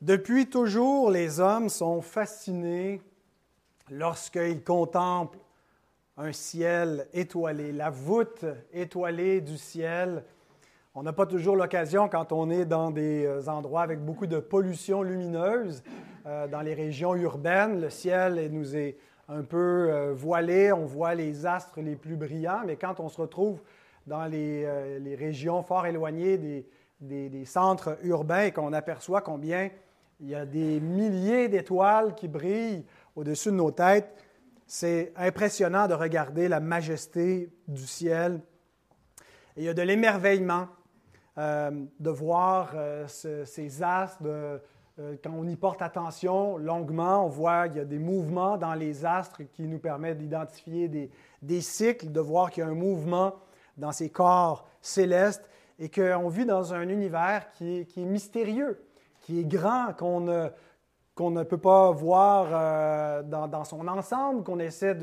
Depuis toujours, les hommes sont fascinés lorsqu'ils contemplent un ciel étoilé, la voûte étoilée du ciel. On n'a pas toujours l'occasion, quand on est dans des euh, endroits avec beaucoup de pollution lumineuse, euh, dans les régions urbaines, le ciel nous est un peu euh, voilé, on voit les astres les plus brillants, mais quand on se retrouve dans les, régions fort éloignées des, des centres urbains et qu'on aperçoit combien il y a des milliers d'étoiles qui brillent au-dessus de nos têtes. C'est impressionnant de regarder la majesté du ciel. il y a de l'émerveillement euh, de voir euh, ces astres. Euh, quand on y porte attention longuement, on voit qu'il y a des mouvements dans les astres qui nous permettent d'identifier des, cycles, de voir qu'il y a un mouvement dans ces corps célestes et qu'on vit dans un univers qui est mystérieux qui est grand, qu'on ne, qu'on ne peut pas voir euh, dans, son ensemble, qu'on essaie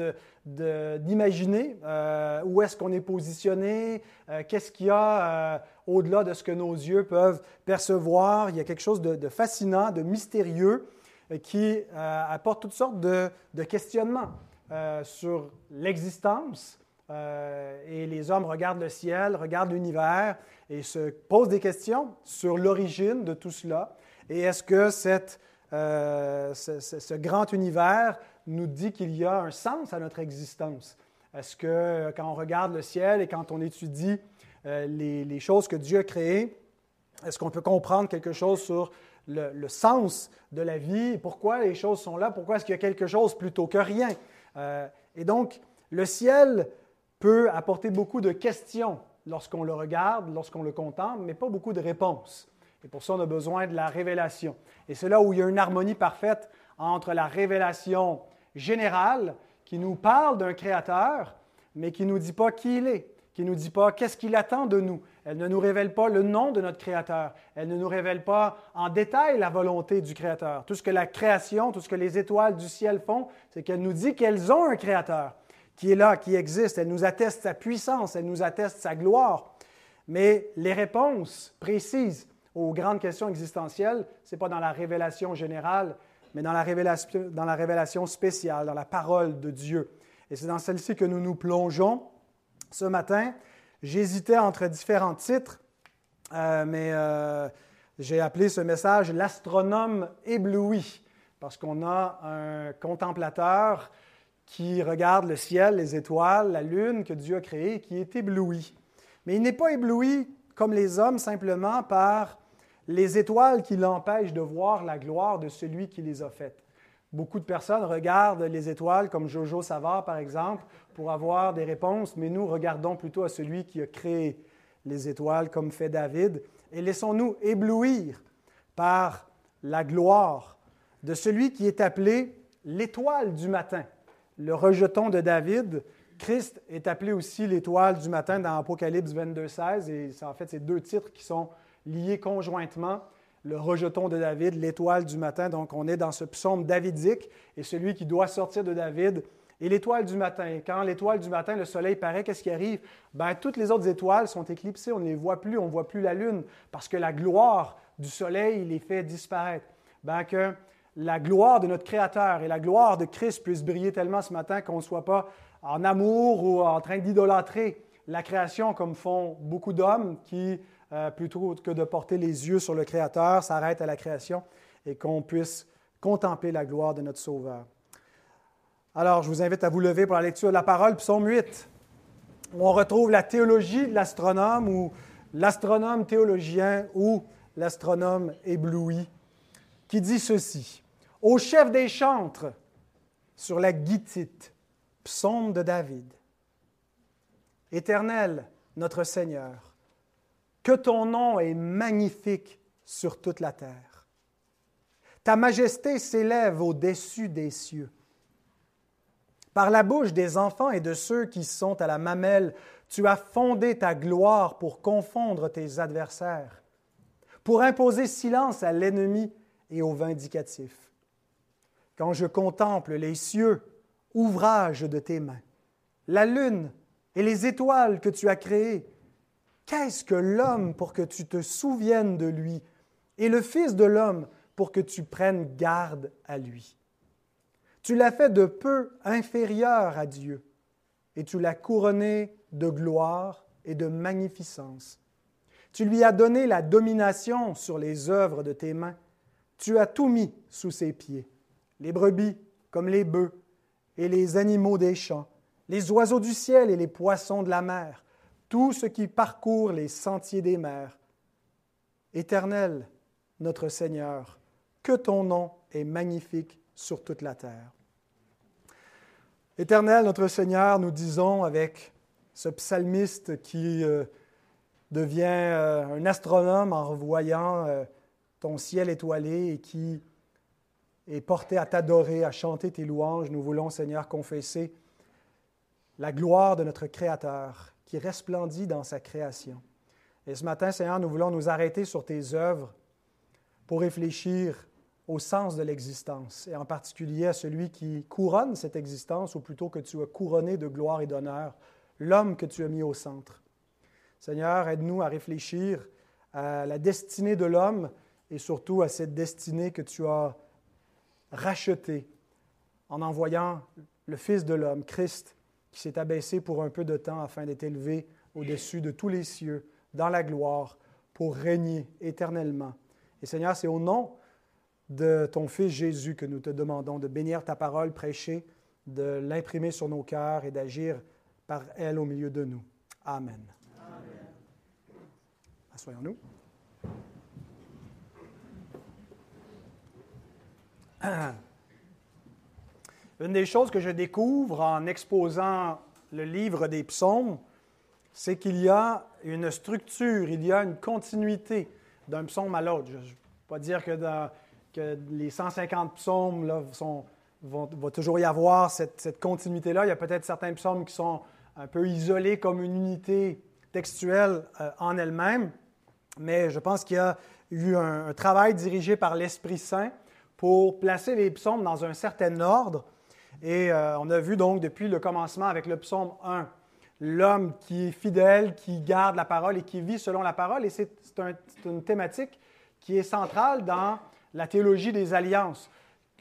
d'imaginer de, euh, où est-ce qu'on est positionné, euh, qu'est-ce qu'il y a au-delà de ce que nos yeux peuvent percevoir. Il y a quelque chose de, fascinant, de mystérieux qui apporte toutes sortes de, questionnements sur l'existence. et les hommes regardent le ciel, regardent l'univers et se posent des questions sur l'origine de tout cela. Et est-ce que euh, ce, grand univers nous dit qu'il y a un sens à notre existence? Est-ce que euh, quand on regarde le ciel et quand on étudie euh, les, choses que Dieu a créées, est-ce qu'on peut comprendre quelque chose sur le, sens de la vie? Pourquoi les choses sont là? Pourquoi est-ce qu'il y a quelque chose plutôt que rien? et donc, le ciel peut apporter beaucoup de questions lorsqu'on le regarde, lorsqu'on le contemple, mais pas beaucoup de réponses. Et pour ça, on a besoin de la révélation. Et c'est là où il y a une harmonie parfaite entre la révélation générale qui nous parle d'un créateur, mais qui ne nous dit pas qui il est, qui ne nous dit pas qu'est-ce qu'il attend de nous. Elle ne nous révèle pas le nom de notre créateur. Elle ne nous révèle pas en détail la volonté du créateur. Tout ce que la création, tout ce que les étoiles du ciel font, c'est qu'elle nous dit qu'elles ont un créateur qui est là, qui existe. Elle nous atteste sa puissance, elle nous atteste sa gloire. Mais les réponses précises aux grandes questions existentielles, ce n'est pas dans la révélation générale, mais dans la révélation, dans la révélation spéciale, dans la parole de Dieu. Et c'est dans celle-ci que nous nous plongeons ce matin. J'hésitais entre différents titres, euh, mais euh, j'ai appelé ce message L'astronome ébloui, parce qu'on a un contemplateur qui regarde le ciel, les étoiles, la lune que Dieu a créée, qui est ébloui. Mais il n'est pas ébloui comme les hommes simplement par les étoiles qui l'empêchent de voir la gloire de celui qui les a faites. Beaucoup de personnes regardent les étoiles, comme Jojo Savard par exemple, pour avoir des réponses, mais nous regardons plutôt à celui qui a créé les étoiles, comme fait David, et laissons-nous éblouir par la gloire de celui qui est appelé l'étoile du matin. Le rejeton de David, Christ est appelé aussi l'étoile du matin dans Apocalypse 22, 16, et en fait ces deux titres qui sont liés conjointement, le rejeton de David, l'étoile du matin. Donc, on est dans ce psaume davidique et celui qui doit sortir de David et l'étoile du matin. Quand l'étoile du matin, le soleil paraît, qu'est-ce qui arrive? Ben, toutes les autres étoiles sont éclipsées, on ne les voit plus, on ne voit plus la lune, parce que la gloire du soleil les fait disparaître. Ben, que la gloire de notre Créateur et la gloire de Christ puissent briller tellement ce matin qu'on ne soit pas en amour ou en train d'idolâtrer la création comme font beaucoup d'hommes qui euh, plutôt que de porter les yeux sur le Créateur, s'arrête à la création et qu'on puisse contempler la gloire de notre Sauveur. Alors, je vous invite à vous lever pour la lecture de la parole, psaume 8, où on retrouve la théologie de l'astronome ou l'astronome théologien ou l'astronome ébloui, qui dit ceci. Au chef des chantres, sur la guitite, psaume de David. Éternel, notre Seigneur, que ton nom est magnifique sur toute la terre. Ta majesté s'élève au-dessus des cieux. Par la bouche des enfants et de ceux qui sont à la mamelle, tu as fondé ta gloire pour confondre tes adversaires, pour imposer silence à l'ennemi et au vindicatif. Quand je contemple les cieux, ouvrage de tes mains, la lune et les étoiles que tu as créées, Qu'est-ce que l'homme pour que tu te souviennes de lui, et le Fils de l'homme pour que tu prennes garde à lui? Tu l'as fait de peu inférieur à Dieu, et tu l'as couronné de gloire et de magnificence. Tu lui as donné la domination sur les œuvres de tes mains. Tu as tout mis sous ses pieds, les brebis comme les bœufs et les animaux des champs, les oiseaux du ciel et les poissons de la mer, tout ce qui parcourt les sentiers des mers. Éternel, notre Seigneur, que ton nom est magnifique sur toute la terre. Éternel, notre Seigneur, nous disons avec ce psalmiste qui euh, devient euh, un astronome en revoyant euh, ton ciel étoilé et qui est porté à t'adorer, à chanter tes louanges. Nous voulons, Seigneur, confesser la gloire de notre Créateur qui resplendit dans sa création. Et ce matin, Seigneur, nous voulons nous arrêter sur tes œuvres pour réfléchir au sens de l'existence, et en particulier à celui qui couronne cette existence, ou plutôt que tu as couronné de gloire et d'honneur, l'homme que tu as mis au centre. Seigneur, aide-nous à réfléchir à la destinée de l'homme et surtout à cette destinée que tu as rachetée en envoyant le Fils de l'homme, Christ, qui s'est abaissé pour un peu de temps afin d'être élevé au-dessus de tous les cieux, dans la gloire, pour régner éternellement. Et Seigneur, c'est au nom de ton Fils Jésus que nous te demandons de bénir ta parole prêchée, de l'imprimer sur nos cœurs et d'agir par elle au milieu de nous. Amen. Amen. Assoyons-nous. Une des choses que je découvre en exposant le livre des psaumes, c'est qu'il y a une structure, il y a une continuité d'un psaume à l'autre. Je ne veux pas dire que, dans, les 150 psaumes vont, toujours y avoir cette, continuité-là. Il y a peut-être certains psaumes qui sont un peu isolés comme une unité textuelle euh, en elle-même, mais je pense qu'il y a eu un travail dirigé par l'Esprit Saint pour placer les psaumes dans un certain ordre. Et euh, on a vu donc depuis le commencement avec le psaume 1, l'homme qui est fidèle, qui garde la parole et qui vit selon la parole. Et c'est une thématique qui est centrale dans la théologie des alliances.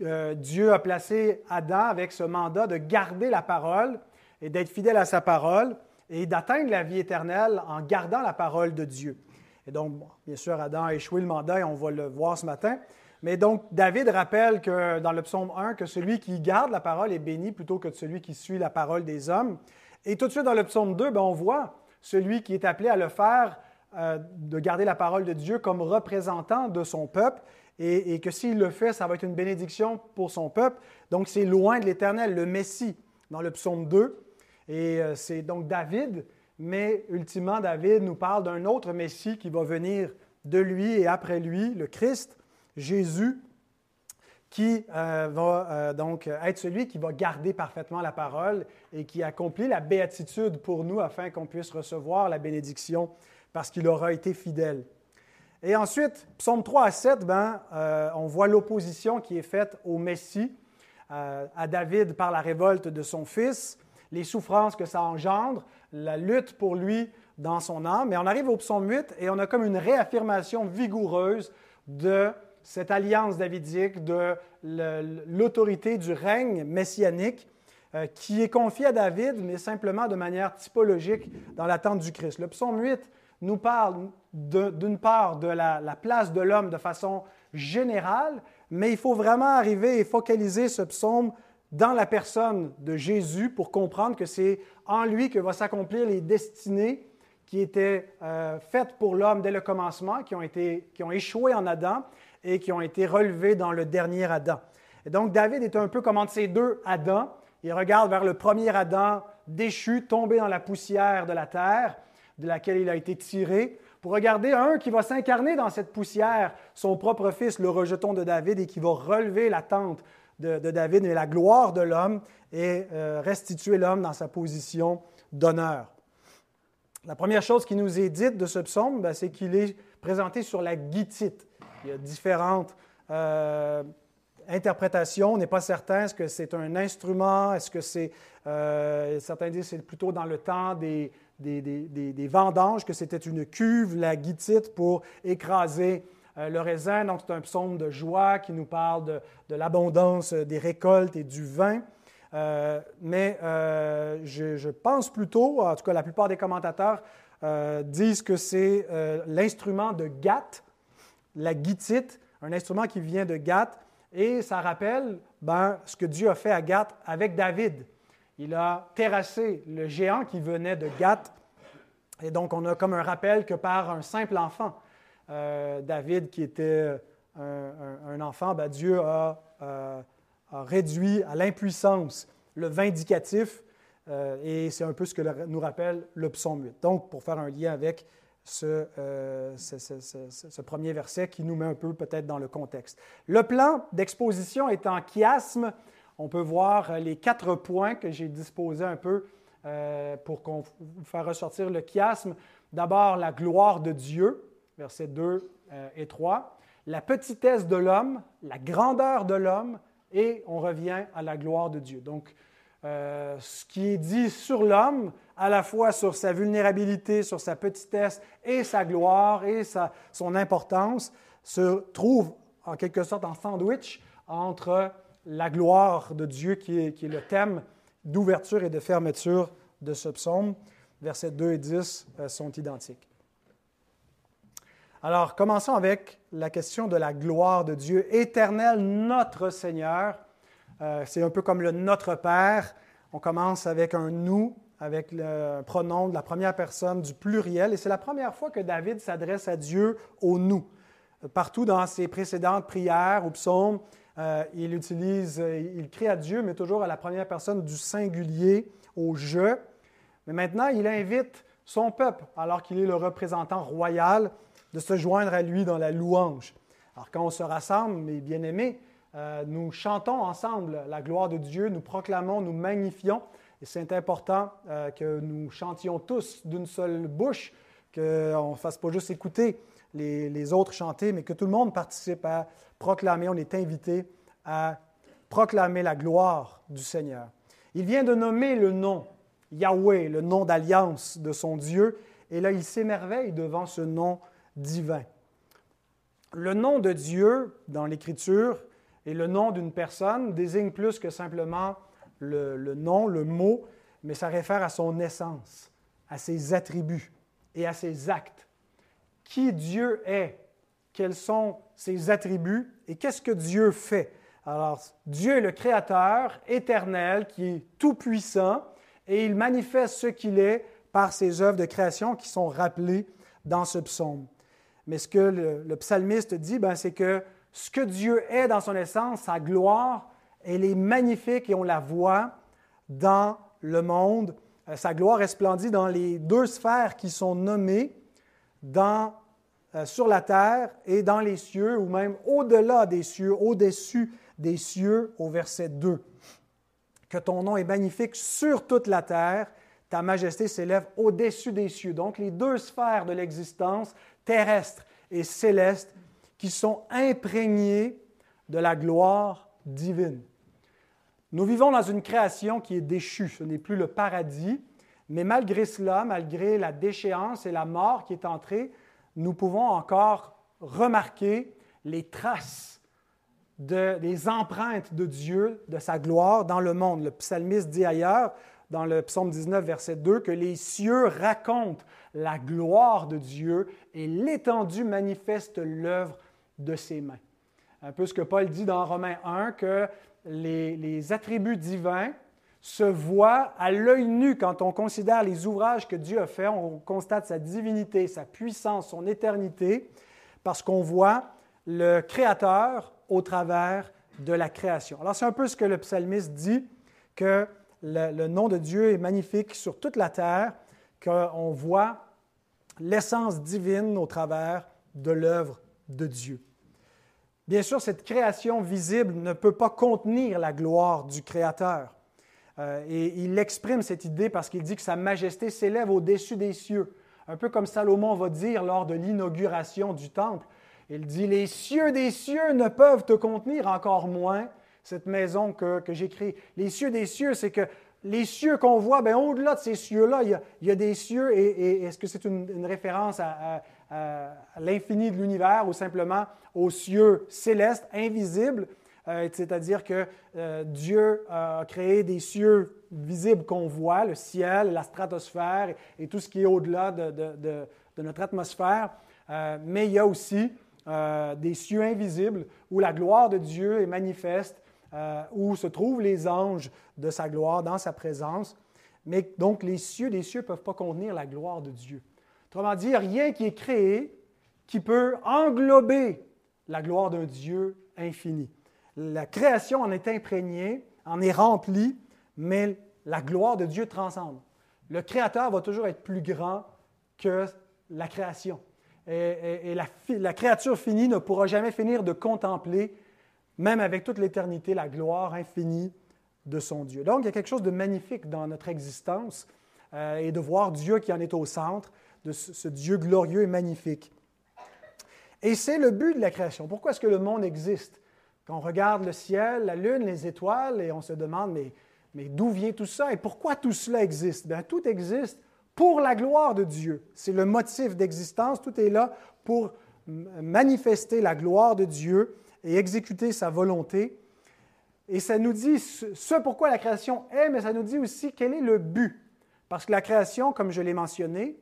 Euh, Dieu a placé Adam avec ce mandat de garder la parole et d'être fidèle à sa parole et d'atteindre la vie éternelle en gardant la parole de Dieu. Et donc, bien sûr, Adam a échoué le mandat et on va le voir ce matin. Mais donc, David rappelle que dans le psaume 1, que celui qui garde la parole est béni plutôt que celui qui suit la parole des hommes. Et tout de suite dans le psaume 2, ben, on voit celui qui est appelé à le faire, euh, de garder la parole de Dieu comme représentant de son peuple, et, et que s'il le fait, ça va être une bénédiction pour son peuple. Donc c'est loin de l'Éternel, le Messie, dans le psaume 2. Et euh, c'est donc David, mais ultimement, David nous parle d'un autre Messie qui va venir de lui et après lui, le Christ, Jésus, qui euh, va euh, donc être celui qui va garder parfaitement la parole et qui accomplit la béatitude pour nous afin qu'on puisse recevoir la bénédiction parce qu'il aura été fidèle. Et ensuite, psaume 3 à 7, ben, euh, on voit l'opposition qui est faite au Messie, à David par la révolte de son fils, les souffrances que ça engendre, la lutte pour lui dans son âme. Mais on arrive au psaume 8 et on a comme une réaffirmation vigoureuse de cette alliance davidique de l'autorité du règne messianique euh, qui est confiée à David, mais simplement de manière typologique dans l'attente du Christ. Le psaume 8 nous parle d'une part de la, la place de l'homme de façon générale, mais il faut vraiment arriver et focaliser ce psaume dans la personne de Jésus pour comprendre que c'est en lui que vont s'accomplir les destinées qui étaient euh, faites pour l'homme dès le commencement, qui ont, été, qui ont échoué en Adam et qui ont été relevées dans le dernier Adam. Et donc David est un peu comme entre ces deux Adams. Il regarde vers le premier Adam déchu, tombé dans la poussière de la terre, de laquelle il a été tiré, pour regarder un qui va s'incarner dans cette poussière, son propre fils, le rejeton de David, et qui va relever la tente de, David et la gloire de l'homme et euh, restituer l'homme dans sa position d'honneur. La première chose qui nous est dite de ce psaume, ben, c'est qu'il est présenté sur la guitite. Il y a différentes euh, interprétations. On n'est pas certain. Est-ce que c'est un instrument? Est-ce que c'est. Euh, certains disent que c'est plutôt dans le temps des, des, vendanges, que c'était une cuve, la guitite, pour écraser le raisin, donc c'est un psaume de joie qui nous parle de, de l'abondance des récoltes et du vin. mais je, je, pense plutôt, en tout cas la plupart des commentateurs disent que c'est l'instrument de Gath, la guitite, un instrument qui vient de Gath, et ça rappelle ben, ce que Dieu a fait à Gath avec David. Il a terrassé le géant qui venait de Gath, et donc on a comme un rappel que par un simple enfant, euh, David qui était un, enfant, ben, Dieu a, euh, a, réduit à l'impuissance le vindicatif, euh, et c'est un peu ce que nous rappelle le psaume 8. Donc, pour faire un lien avec euh, ce, premier verset qui nous met un peu peut-être dans le contexte. Le plan d'exposition est en chiasme. On peut voir les quatre points que j'ai disposés un peu euh, pour faire ressortir le chiasme. D'abord, la gloire de Dieu, versets 2 euh, et 3. La petitesse de l'homme, la grandeur de l'homme, et on revient à la gloire de Dieu. Donc, ce qui est dit sur l'homme, à la fois sur sa vulnérabilité, sur sa petitesse et sa gloire et son importance, se trouve en quelque sorte en sandwich entre la gloire de Dieu qui est, qui est le thème d'ouverture et de fermeture de ce psaume. Versets 2 et 10 euh, sont identiques. Alors, commençons avec la question de la gloire de Dieu. Éternel, notre Seigneur, euh, c'est un peu comme le Notre Père. On commence avec un nous avec le pronom de la première personne du pluriel. Et c'est la première fois que David s'adresse à Dieu au nous. Partout dans ses précédentes prières ou psaumes, euh, il utilise, euh, il crie à Dieu, mais toujours à la première personne du singulier, au je. Mais maintenant, il invite son peuple, alors qu'il est le représentant royal, de se joindre à lui dans la louange. Alors quand on se rassemble, mes bien-aimés, euh, nous chantons ensemble la gloire de Dieu, nous proclamons, nous magnifions. Et c'est important euh, que nous chantions tous d'une seule bouche, qu'on ne fasse pas juste écouter les, autres chanter, mais que tout le monde participe à proclamer. On est invité à proclamer la gloire du Seigneur. Il vient de nommer le nom, Yahweh, le nom d'alliance de son Dieu, et là il s'émerveille devant ce nom divin. Le nom de Dieu dans l'Écriture et le nom d'une personne désigne plus que simplement le, nom, le mot, mais ça réfère à son essence, à ses attributs et à ses actes. Qui Dieu est, quels sont ses attributs? Et qu'est-ce que Dieu fait? Alors, Dieu est le Créateur éternel qui est tout-puissant et il manifeste ce qu'il est par ses œuvres de création qui sont rappelées dans ce psaume. Mais ce que le, psalmiste dit, ben, c'est que ce que Dieu est dans son essence, sa gloire, elle est magnifique et on la voit dans le monde. Euh, sa gloire resplendit dans les deux sphères qui sont nommées dans, euh, sur la terre et dans les cieux, ou même au-delà des cieux, au-dessus des cieux, au verset 2. Que ton nom est magnifique sur toute la terre, ta majesté s'élève au-dessus des cieux. Donc les deux sphères de l'existence, terrestre et céleste, qui sont imprégnées de la gloire divine. Nous vivons dans une création qui est déchue, ce n'est plus le paradis, mais malgré cela, malgré la déchéance et la mort qui est entrée, nous pouvons encore remarquer les traces de, des empreintes de Dieu, de sa gloire dans le monde. Le psalmiste dit ailleurs, dans le psaume 19, verset 2, que les cieux racontent la gloire de Dieu et l'étendue manifeste l'œuvre de ses mains. Un peu ce que Paul dit dans Romains 1, que les, attributs divins se voient à l'œil nu quand on considère les ouvrages que Dieu a faits. On constate sa divinité, sa puissance, son éternité, parce qu'on voit le Créateur au travers de la création. Alors c'est un peu ce que le psalmiste dit, que le, le nom de Dieu est magnifique sur toute la terre, qu'on voit l'essence divine au travers de l'œuvre de Dieu. Bien sûr, cette création visible ne peut pas contenir la gloire du Créateur. Euh, et il exprime cette idée parce qu'il dit que Sa majesté s'élève au-dessus des cieux. Un peu comme Salomon va dire lors de l'inauguration du temple. Il dit, les cieux des cieux ne peuvent te contenir, encore moins cette maison que, que j'ai créée. Les cieux des cieux, c'est que les cieux qu'on voit, ben, au-delà de ces cieux-là, il, y a des cieux, et, est-ce que c'est une, référence à l'infini de l'univers ou simplement aux cieux célestes, invisibles. Euh, c'est-à-dire que euh, Dieu a créé des cieux visibles qu'on voit, le ciel, la stratosphère et, tout ce qui est au-delà de, notre atmosphère. Euh, mais il y a aussi des cieux invisibles où la gloire de Dieu est manifeste, où se trouvent les anges de sa gloire dans sa présence. Mais donc les cieux des cieux ne peuvent pas contenir la gloire de Dieu. Autrement dit, rien qui est créé qui peut englober la gloire d'un Dieu infini. La création en est imprégnée, en est remplie, mais la gloire de Dieu transcende. Le Créateur va toujours être plus grand que la création. Et, la, créature finie ne pourra jamais finir de contempler, même avec toute l'éternité, la gloire infinie de son Dieu. Donc, il y a quelque chose de magnifique dans notre existence euh, et de voir Dieu qui en est au centre, de ce Dieu glorieux et magnifique. Et c'est le but de la création. Pourquoi est-ce que le monde existe? Quand on regarde le ciel, la lune, les étoiles, et on se demande, mais, mais d'où vient tout ça? Et pourquoi tout cela existe? Bien, tout existe pour la gloire de Dieu. C'est le motif d'existence. Tout est là pour manifester la gloire de Dieu et exécuter sa volonté. Et ça nous dit ce pourquoi la création est, mais ça nous dit aussi quel est le but. Parce que la création, comme je l'ai mentionné,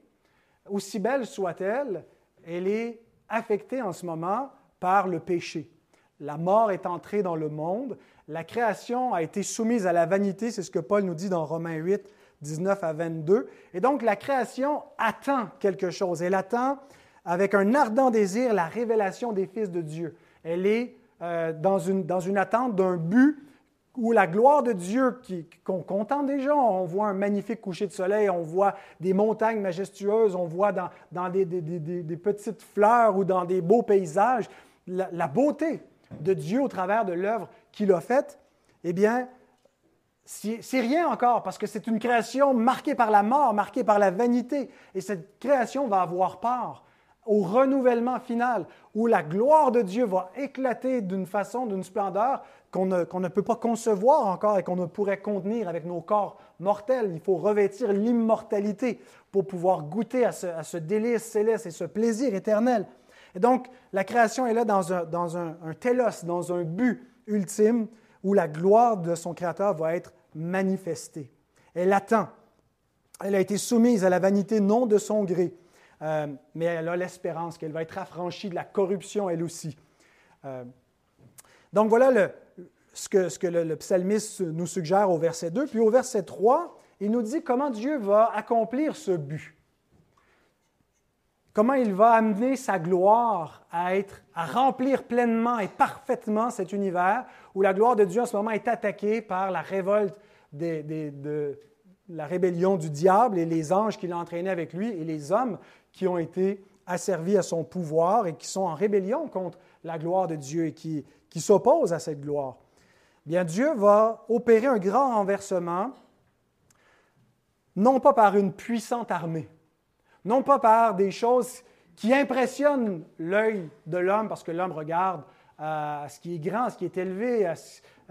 aussi belle soit-elle, elle est affectée en ce moment par le péché. La mort est entrée dans le monde. La création a été soumise à la vanité, c'est ce que Paul nous dit dans Romains 8, 19 à 22. Et donc la création attend quelque chose. Elle attend avec un ardent désir la révélation des fils de Dieu. Elle est euh, dans, une, dans une attente d'un but où la gloire de Dieu qu'on contemple déjà, on voit un magnifique coucher de soleil, on voit des montagnes majestueuses, on voit dans, des, petites fleurs ou dans des beaux paysages la, la beauté de Dieu au travers de l'œuvre qu'il a faite, eh bien, c'est rien encore parce que c'est une création marquée par la mort, marquée par la vanité. Et cette création va avoir part au renouvellement final où la gloire de Dieu va éclater d'une façon, d'une splendeur qu'on ne, peut pas concevoir encore et qu'on ne pourrait contenir avec nos corps mortels. Il faut revêtir l'immortalité pour pouvoir goûter à ce délice céleste et ce plaisir éternel. Et donc, la création est là dans un, dans un, télos, dans un but ultime où la gloire de son Créateur va être manifestée. Elle attend. Elle a été soumise à la vanité non de son gré, euh, mais elle a l'espérance qu'elle va être affranchie de la corruption elle aussi. Euh, donc voilà le, ce que, le, psalmiste nous suggère au verset 2. Puis au verset 3, il nous dit comment Dieu va accomplir ce but comment il va amener sa gloire à, être, à remplir pleinement et parfaitement cet univers où la gloire de Dieu en ce moment est attaquée par la révolte de la rébellion du diable et les anges qu'il a entraînés avec lui et les hommes qui ont été asservis à son pouvoir et qui sont en rébellion contre la gloire de Dieu et qui s'opposent à cette gloire. Dieu va opérer un grand renversement, non pas par une puissante armée, non pas par des choses qui impressionnent l'œil de l'homme, parce que l'homme regarde à ce qui est grand, à ce qui est élevé,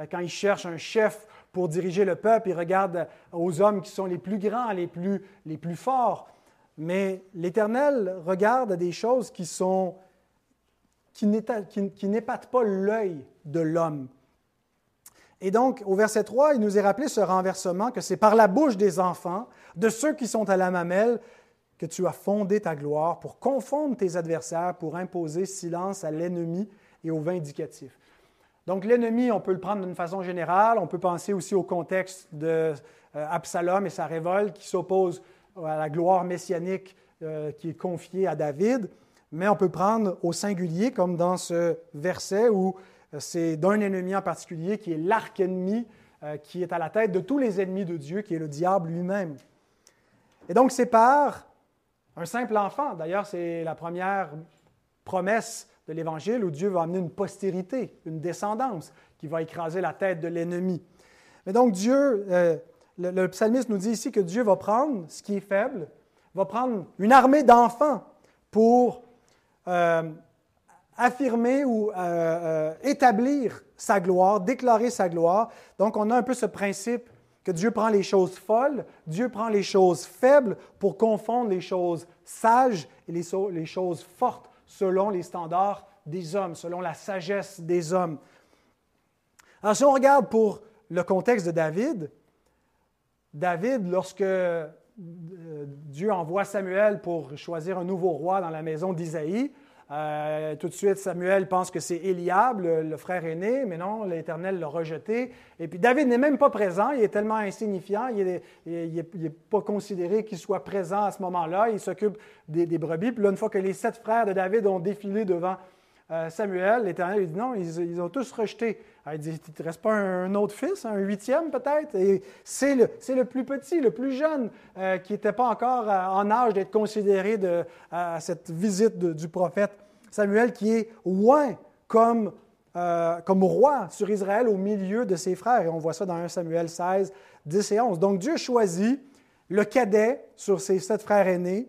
quand il cherche un chef pour diriger le peuple, il regarde aux hommes qui sont les plus grands, les plus, forts. Mais l'Éternel regarde à des choses qui n'épatent pas l'œil de l'homme. Et donc, au verset 3, il nous est rappelé ce renversement, que c'est par la bouche des enfants, de ceux qui sont à la mamelle, que tu as fondé ta gloire pour confondre tes adversaires, pour imposer silence à l'ennemi et au vindicatif. Donc l'ennemi, on peut le prendre d'une façon générale, on peut penser aussi au contexte d'Absalom euh, et sa révolte qui s'oppose à la gloire messianique euh, qui est confiée à David, mais on peut prendre au singulier, comme dans ce verset où c'est d'un ennemi en particulier qui est l'arc-ennemi, qui est à la tête de tous les ennemis de Dieu, qui est le diable lui-même. Et donc c'est par un simple enfant, d'ailleurs, c'est la première promesse de l'Évangile où Dieu va amener une postérité, une descendance qui va écraser la tête de l'ennemi. Mais donc Dieu, euh, le, psalmiste nous dit ici que Dieu va prendre ce qui est faible, va prendre une armée d'enfants pour euh, affirmer ou euh, établir sa gloire, déclarer sa gloire. Donc on a un peu ce principe que Dieu prend les choses folles, Dieu prend les choses faibles pour confondre les choses sages et les, les choses fortes selon les standards des hommes, selon la sagesse des hommes. Alors si on regarde pour le contexte de David, David, lorsque euh, Dieu envoie Samuel pour choisir un nouveau roi dans la maison d'Isaïe, euh, tout de suite, Samuel pense que c'est Eliab, le, frère aîné, mais non, l'Éternel l'a rejeté. Et puis David n'est même pas présent, il est tellement insignifiant, il n'est pas considéré qu'il soit présent à ce moment-là, il s'occupe des, brebis. Puis là, une fois que les sept frères de David ont défilé devant euh, Samuel, l'Éternel dit non, ils, ont tous rejeté. il dit, il ne te reste pas un, autre fils, un huitième peut-être? Et c'est le, le, plus petit, le plus jeune, euh, qui n'était pas encore en âge d'être considéré de, à cette visite du prophète. Samuel qui est loin comme, euh, comme roi sur Israël au milieu de ses frères. Et on voit ça dans 1 Samuel 16, 10 et 11. Donc Dieu choisit le cadet sur ses sept frères aînés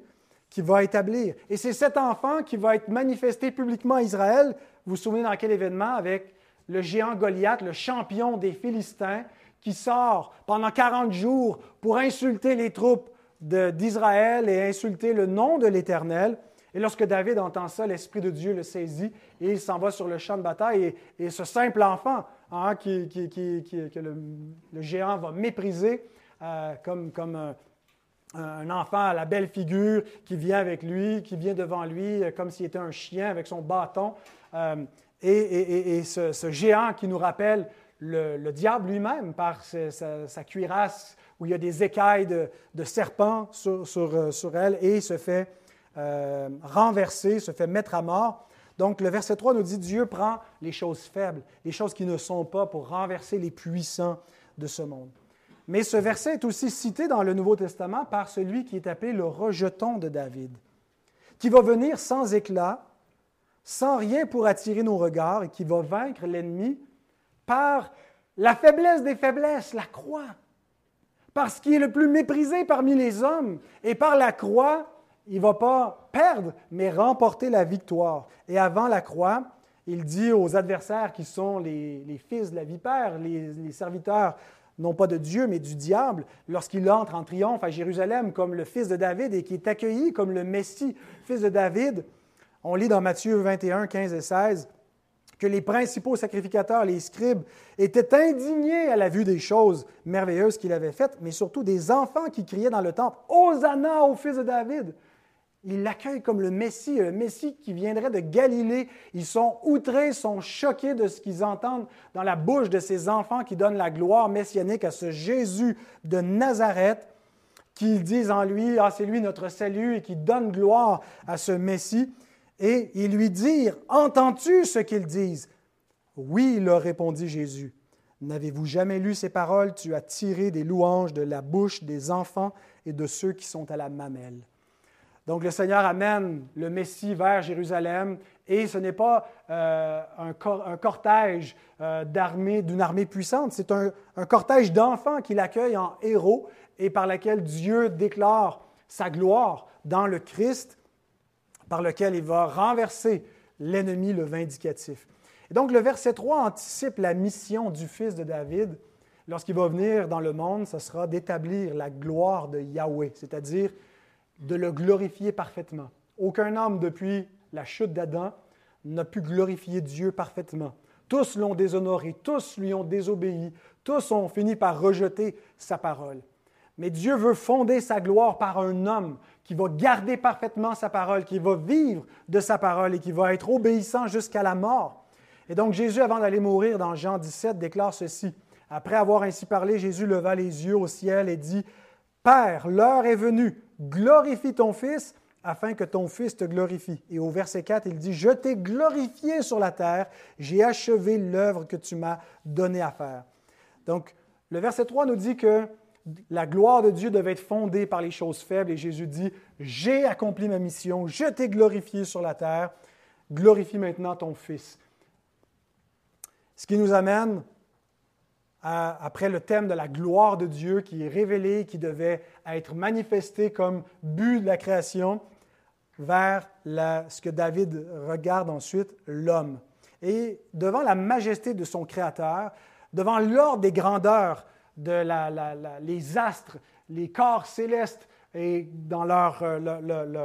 qui va établir. Et c'est cet enfant qui va être manifesté publiquement à Israël. Vous vous souvenez dans quel événement? Avec le géant Goliath, le champion des Philistins, qui sort pendant 40 jours pour insulter les troupes d'Israël et insulter le nom de l'Éternel. Et lorsque David entend ça, l'Esprit de Dieu le saisit et il s'en va sur le champ de bataille. Et, ce simple enfant hein, qui, que le, géant va mépriser euh, comme, comme un, enfant à la belle figure qui vient avec lui, qui vient devant lui euh, comme s'il était un chien avec son bâton. Euh, et, ce, géant qui nous rappelle le, diable lui-même par sa, cuirasse où il y a des écailles de, de serpent sur, sur, sur elle et il se fait euh, renversé, se fait mettre à mort. Donc le verset 3 nous dit, Dieu prend les choses faibles, les choses qui ne sont pas pour renverser les puissants de ce monde. Mais ce verset est aussi cité dans le Nouveau Testament par celui qui est appelé le rejeton de David, qui va venir sans éclat, sans rien pour attirer nos regards et qui va vaincre l'ennemi par la faiblesse des faiblesses, la croix, parce qu'il est le plus méprisé parmi les hommes, et par la croix, il ne va pas perdre, mais remporter la victoire. Et avant la croix, il dit aux adversaires qui sont les, fils de la vipère, les, serviteurs non pas de Dieu, mais du diable, lorsqu'il entre en triomphe à Jérusalem comme le fils de David et qui est accueilli comme le Messie, fils de David, on lit dans Matthieu 21, 15 et 16 que les principaux sacrificateurs, les scribes, étaient indignés à la vue des choses merveilleuses qu'il avait faites, mais surtout des enfants qui criaient dans le temple Hosanna au fils de David. Ils l'accueillent comme le Messie, le Messie qui viendrait de Galilée. Ils sont outrés, sont choqués de ce qu'ils entendent dans la bouche de ces enfants qui donnent la gloire messianique à ce Jésus de Nazareth, qu'ils disent en lui, ah, c'est lui notre salut, et qui donnent gloire à ce Messie. Et ils lui dirent, entends-tu ce qu'ils disent? Oui, leur répondit Jésus. N'avez-vous jamais lu ces paroles? Tu as tiré des louanges de la bouche des enfants et de ceux qui sont à la mamelle. Donc le Seigneur amène le Messie vers Jérusalem et ce n'est pas euh, un, cortège euh, d'armée, d'une armée puissante, c'est un, cortège d'enfants qui l'accueillent en héros et par lequel Dieu déclare sa gloire dans le Christ, par lequel il va renverser l'ennemi, le vindicatif. Et donc le verset 3 anticipe la mission du fils de David. Lorsqu'il va venir dans le monde, ce sera d'établir la gloire de Yahweh, c'est-à-dire de le glorifier parfaitement. Aucun homme depuis la chute d'Adam n'a pu glorifier Dieu parfaitement. Tous l'ont déshonoré, tous lui ont désobéi, tous ont fini par rejeter sa parole. Mais Dieu veut fonder sa gloire par un homme qui va garder parfaitement sa parole, qui va vivre de sa parole et qui va être obéissant jusqu'à la mort. Et donc Jésus, avant d'aller mourir dans Jean 17, déclare ceci. Après avoir ainsi parlé, Jésus leva les yeux au ciel et dit, Père, l'heure est venue, glorifie ton Fils afin que ton Fils te glorifie. Et au verset 4, il dit, Je t'ai glorifié sur la terre, j'ai achevé l'œuvre que tu m'as donnée à faire. Donc, le verset 3 nous dit que la gloire de Dieu devait être fondée par les choses faibles et Jésus dit, J'ai accompli ma mission, je t'ai glorifié sur la terre, glorifie maintenant ton Fils. Ce qui nous amène après le thème de la gloire de Dieu qui est révélé, qui devait être manifesté comme but de la création, vers ce que David regarde ensuite, l'homme. Et devant la majesté de son Créateur, devant l'ordre des grandeurs de les astres, les corps célestes, et dans leur, euh,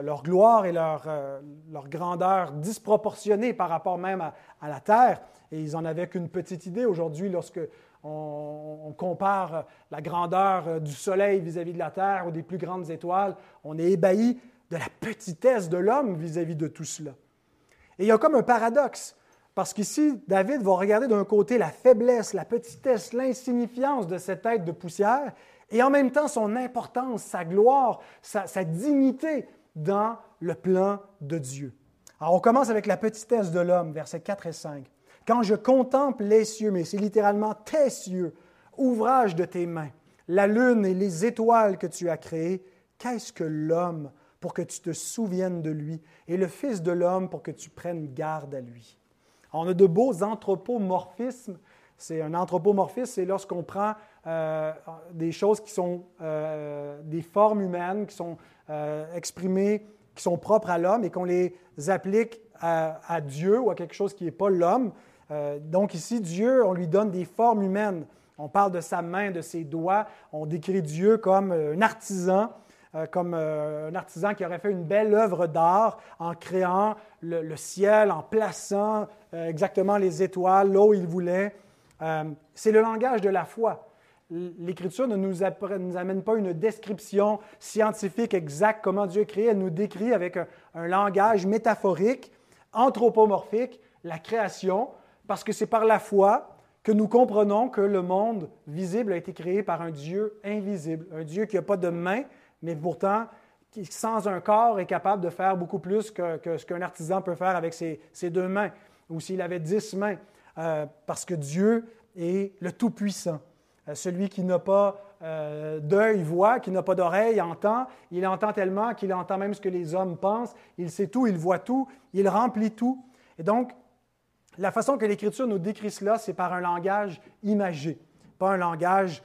leur, gloire et leur, euh, leur, grandeur disproportionnée par rapport même à, la Terre. Et ils n'en avaient qu'une petite idée aujourd'hui lorsque on, compare la grandeur euh, du Soleil vis-à-vis de la Terre ou des plus grandes étoiles. On est ébahi de la petitesse de l'homme vis-à-vis de tout cela. Et il y a comme un paradoxe, parce qu'ici, David va regarder d'un côté la faiblesse, la petitesse, l'insignifiance de cette tête de poussière, et en même temps son importance, sa gloire, sa, dignité dans le plan de Dieu. Alors on commence avec la petitesse de l'homme, versets 4 et 5. Quand je contemple les cieux, mais c'est littéralement tes cieux, ouvrage de tes mains, la lune et les étoiles que tu as créées, qu'est-ce que l'homme pour que tu te souviennes de lui, et le Fils de l'homme pour que tu prennes garde à lui. On a de beaux anthropomorphismes. C'est un anthropomorphisme, c'est lorsqu'on prend euh, des choses qui sont euh, des formes humaines, qui sont euh, exprimées, qui sont propres à l'homme et qu'on les applique à, Dieu ou à quelque chose qui n'est pas l'homme. donc ici, Dieu, on lui donne des formes humaines. On parle de sa main, de ses doigts. On décrit Dieu comme un artisan, comme un artisan qui aurait fait une belle œuvre d'art en créant le, ciel, en plaçant exactement les étoiles là où il voulait. C'est le langage de la foi l'Écriture ne nous, amène pas une description scientifique exacte comment Dieu a créé, elle nous décrit avec un, langage métaphorique, anthropomorphique, la création, parce que c'est par la foi que nous comprenons que le monde visible a été créé par un Dieu invisible, un Dieu qui n'a pas de main, mais pourtant qui, sans un corps, est capable de faire beaucoup plus que, ce qu'un artisan peut faire avec ses, deux mains, ou s'il avait dix mains, euh, parce que Dieu est le Tout-Puissant. Euh, celui qui n'a pas euh, d'œil voit, qui n'a pas d'oreille entend. Il entend tellement qu'il entend même ce que les hommes pensent. Il sait tout, il voit tout, il remplit tout. Et donc, la façon que l'Écriture nous décrit cela, c'est par un langage imagé, pas un langage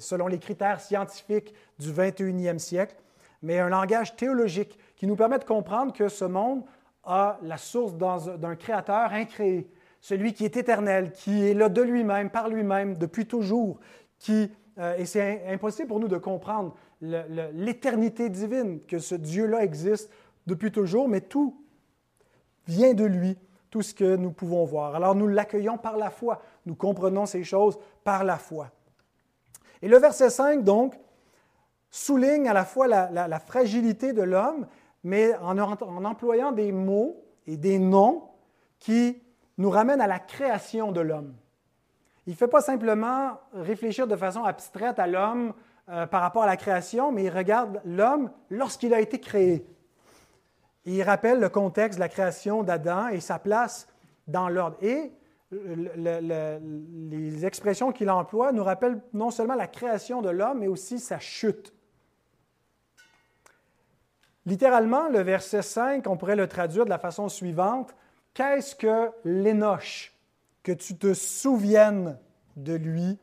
selon les critères scientifiques du 21e siècle, mais un langage théologique qui nous permet de comprendre que ce monde a la source d'un créateur incréé, celui qui est éternel, qui est là de lui-même, par lui-même, depuis toujours, qui, euh, et c'est impossible pour nous de comprendre l'éternité divine, que ce Dieu-là existe depuis toujours, mais tout vient de lui, tout ce que nous pouvons voir. Alors nous l'accueillons par la foi, nous comprenons ces choses par la foi. Et le verset 5, donc, souligne à la fois la, fragilité de l'homme, mais en, employant des mots et des noms qui nous ramène à la création de l'homme. Il ne fait pas simplement réfléchir de façon abstraite à l'homme euh, par rapport à la création, mais il regarde l'homme lorsqu'il a été créé. il rappelle le contexte de la création d'Adam et sa place dans l'ordre. Et les expressions qu'il emploie nous rappellent non seulement la création de l'homme, mais aussi sa chute. Littéralement, le verset 5, on pourrait le traduire de la façon suivante. Qu'est-ce que l'énoche Que tu te souviennes de lui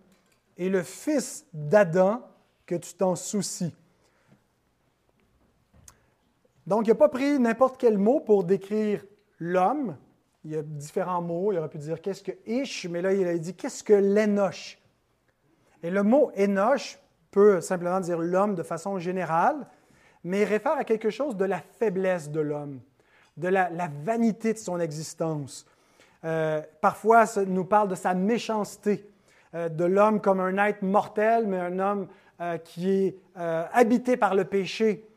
et le fils d'Adam, que tu t'en soucies? Donc, il n'a pas pris n'importe quel mot pour décrire l'homme. Il y a différents mots. Il aurait pu dire qu'est-ce que Ish, mais là, il a dit qu'est-ce que l'énoche? Et le mot énoche peut simplement dire l'homme de façon générale, mais il réfère à quelque chose de la faiblesse de l'homme de la, vanité de son existence. Euh, parfois, ça nous parle de sa méchanceté, euh, de l'homme comme un être mortel, mais un homme euh, qui est habité par le péché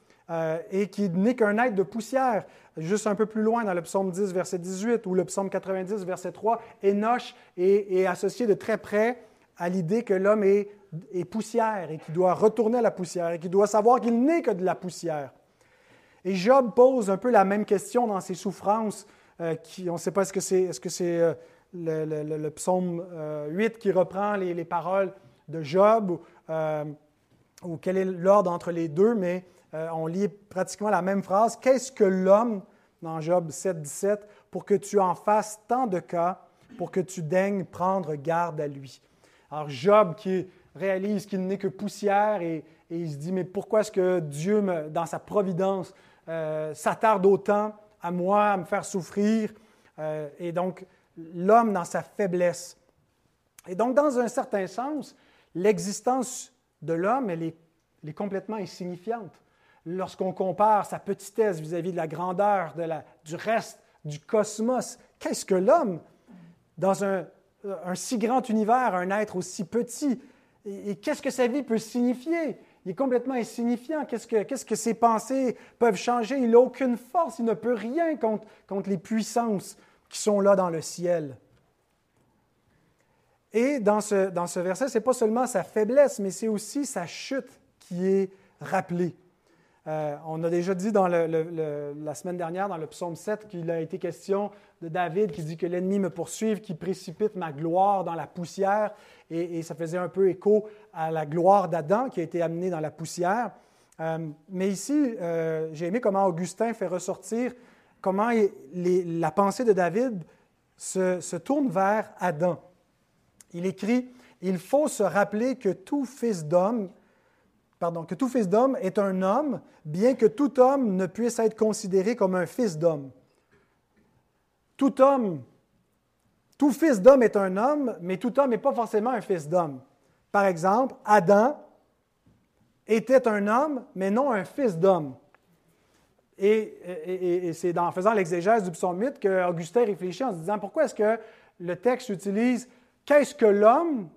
et qui n'est qu'un être de poussière. Juste un peu plus loin, dans le psaume 10, verset 18, ou le psaume 90, verset 3, Enoch est, est associé de très près à l'idée que l'homme est, poussière et qu'il doit retourner à la poussière et qu'il doit savoir qu'il n'est que de la poussière. Et Job pose un peu la même question dans ses souffrances. Euh, on ne sait pas est-ce que c'est est -ce c'est le, psaume 8 euh, qui reprend les, paroles de Job euh, ou quel est l'ordre entre les deux, mais on lit pratiquement la même phrase. Qu'est-ce que l'homme, dans Job 7, 17, pour que tu en fasses tant de cas, pour que tu daignes prendre garde à lui? Alors Job qui réalise qu'il n'est que poussière et, il se dit, mais pourquoi est-ce que Dieu, me, dans sa providence, euh, s'attarde autant à moi, à me faire souffrir? Euh, et donc, l'homme dans sa faiblesse. Et donc, dans un certain sens, l'existence de l'homme, elle est, complètement insignifiante. Lorsqu'on compare sa petitesse vis-à-vis de la grandeur de la, du reste du cosmos, qu'est-ce que l'homme dans un, si grand univers, un être aussi petit? Et, qu'est-ce que sa vie peut signifier? Il est complètement insignifiant. Qu'est-ce que, ses pensées peuvent changer? Il n'a aucune force, il ne peut rien contre, contre les puissances qui sont là dans le ciel. Et dans ce, dans ce verset, ce n'est pas seulement sa faiblesse, mais c'est aussi sa chute qui est rappelée. Euh, on a déjà dit dans la semaine dernière, dans le psaume 7, qu'il a été question de David qui dit que l'ennemi me poursuive, qui précipite ma gloire dans la poussière. Et, ça faisait un peu écho à la gloire d'Adam qui a été amenée dans la poussière. Euh, mais ici, euh, j'ai aimé comment Augustin fait ressortir comment la pensée de David se, se tourne vers Adam. Il écrit Il faut se rappeler que tout fils d'homme, pardon, que tout fils d'homme est un homme, bien que tout homme ne puisse être considéré comme un fils d'homme. Tout homme, tout fils d'homme est un homme, mais tout homme n'est pas forcément un fils d'homme. Par exemple, Adam était un homme, mais non un fils d'homme. Et, c'est en faisant l'exégèse du psaume 8 qu'Augustin réfléchit en se disant pourquoi est-ce que le texte utilise qu'est-ce que l'homme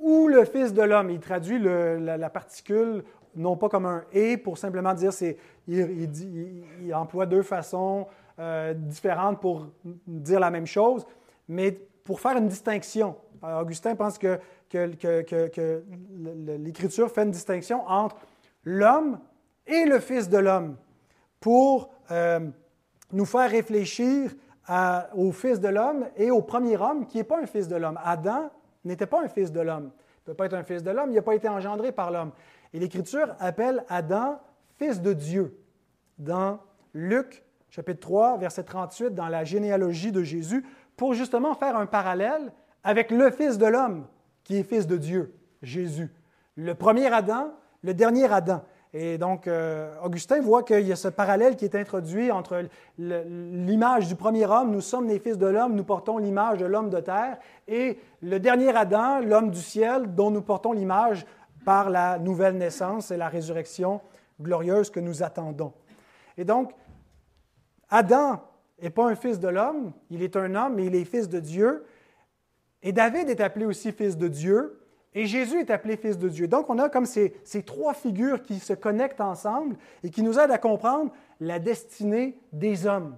ou le Fils de l'homme. Il traduit la, particule non pas comme un et pour simplement dire c'est il, emploie deux façons euh, différentes pour dire la même chose, mais pour faire une distinction. Augustin pense que, l'Écriture fait une distinction entre l'homme et le Fils de l'homme pour euh, nous faire réfléchir au Fils de l'homme et au premier homme qui n'est pas un fils de l'homme. Adam n'était pas un fils de l'homme. Il ne peut pas être un fils de l'homme, il n'a pas été engendré par l'homme. Et l'Écriture appelle Adam fils de Dieu. Dans Luc chapitre 3, verset 38, dans la généalogie de Jésus, pour justement faire un parallèle avec le Fils de l'homme, qui est fils de Dieu, Jésus. Le premier Adam, le dernier Adam. Et donc, euh, Augustin voit qu'il y a ce parallèle qui est introduit entre l'image du premier homme, nous sommes les fils de l'homme, nous portons l'image de l'homme de terre, et le dernier Adam, l'homme du ciel, dont nous portons l'image par la nouvelle naissance et la résurrection glorieuse que nous attendons. Et donc, Adam n'est pas un fils de l'homme, il est un homme, mais il est fils de Dieu. Et David est appelé aussi fils de Dieu, et Jésus est appelé Fils de Dieu. Donc, on a comme ces, trois figures qui se connectent ensemble et qui nous aident à comprendre la destinée des hommes.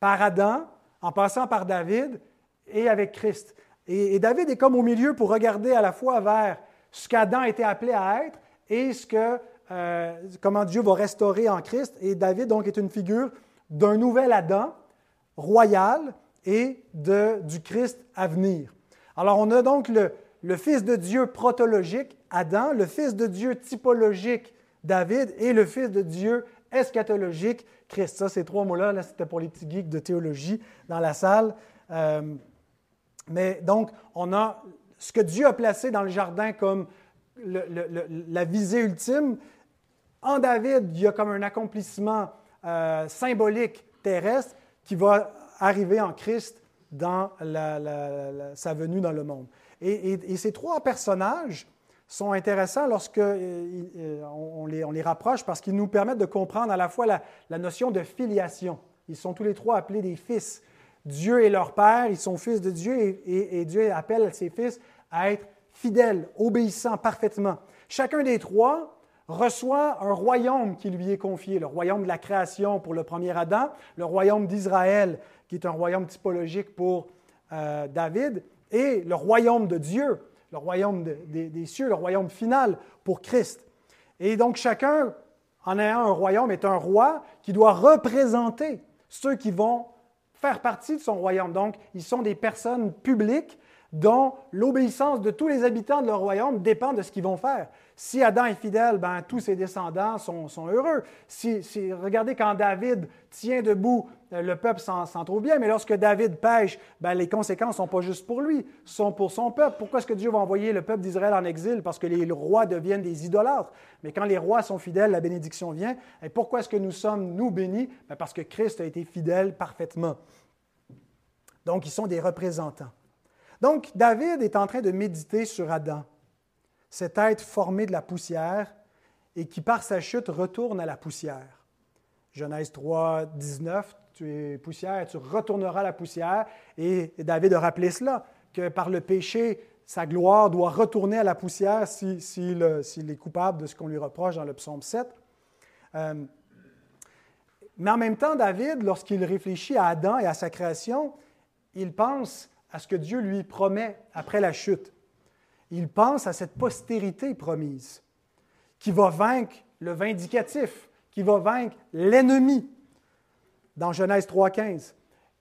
Par Adam, en passant par David et avec Christ. Et, David est comme au milieu pour regarder à la fois vers ce qu'Adam était appelé à être et ce que, euh, comment Dieu va restaurer en Christ. Et David, donc, est une figure d'un nouvel Adam royal et de, du Christ à venir. Alors, on a donc le, le Fils de Dieu protologique, Adam, le Fils de Dieu typologique, David, et le Fils de Dieu eschatologique, Christ. Ça, ces trois mots-là, là, c'était pour les petits geeks de théologie dans la salle. Euh, mais donc, on a ce que Dieu a placé dans le jardin comme la visée ultime. En David, il y a comme un accomplissement euh, symbolique terrestre qui va arriver en Christ dans sa venue dans le monde. Et, ces trois personnages sont intéressants lorsque euh, euh, on, les, rapproche parce qu'ils nous permettent de comprendre à la fois la, notion de filiation. Ils sont tous les trois appelés des fils. Dieu est leur Père, ils sont fils de Dieu et, et Dieu appelle ses fils à être fidèles, obéissants parfaitement. Chacun des trois reçoit un royaume qui lui est confié, le royaume de la création pour le premier Adam, le royaume d'Israël qui est un royaume typologique pour euh, David, et le royaume de Dieu, le royaume des cieux, le royaume final pour Christ. Et donc chacun, en ayant un royaume, est un roi qui doit représenter ceux qui vont faire partie de son royaume. Donc, ils sont des personnes publiques dont l'obéissance de tous les habitants de leur royaume dépend de ce qu'ils vont faire. Si Adam est fidèle, ben, tous ses descendants sont, heureux. Si, regardez quand David tient debout, euh, le peuple s'en trouve bien, mais lorsque David pêche, ben, les conséquences ne sont pas juste pour lui, sont pour son peuple. Pourquoi est-ce que Dieu va envoyer le peuple d'Israël en exil? Parce que les rois deviennent des idolâtres. Mais quand les rois sont fidèles, la bénédiction vient. Et pourquoi est-ce que nous sommes, nous, bénis? Ben, parce que Christ a été fidèle parfaitement. Donc, ils sont des représentants. Donc, David est en train de méditer sur Adam. cet être formé de la poussière et qui par sa chute retourne à la poussière. Genèse 3, 19, tu es poussière, tu retourneras à la poussière. Et David a rappelé cela, que par le péché, sa gloire doit retourner à la poussière s'il est coupable de ce qu'on lui reproche dans le psaume 7. Euh, mais en même temps, David, lorsqu'il réfléchit à Adam et à sa création, il pense à ce que Dieu lui promet après la chute. Il pense à cette postérité promise qui va vaincre le vindicatif, qui va vaincre l'ennemi dans Genèse 3.15.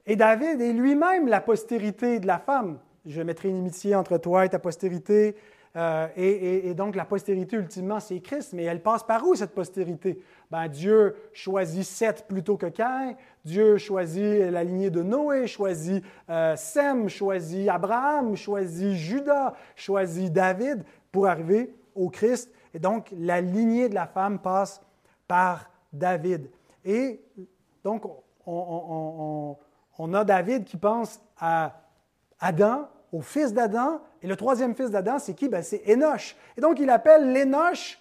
Et David est lui-même la postérité de la femme. Je mettrai une amitié entre toi et ta postérité. Euh, et, donc la postérité, ultimement, c'est Christ. Mais elle passe par où, cette postérité? Ben, Dieu choisit Seth plutôt que Cain. Dieu choisit la lignée de Noé, choisit euh, Sem, choisit Abraham, choisit Judas, choisit David pour arriver au Christ. Et donc, la lignée de la femme passe par David. Et donc, on, a David qui pense à Adam, au fils d'Adam, et le troisième fils d'Adam, c'est qui? Ben, c'est Enoch. Et donc, il appelle l'Enoch,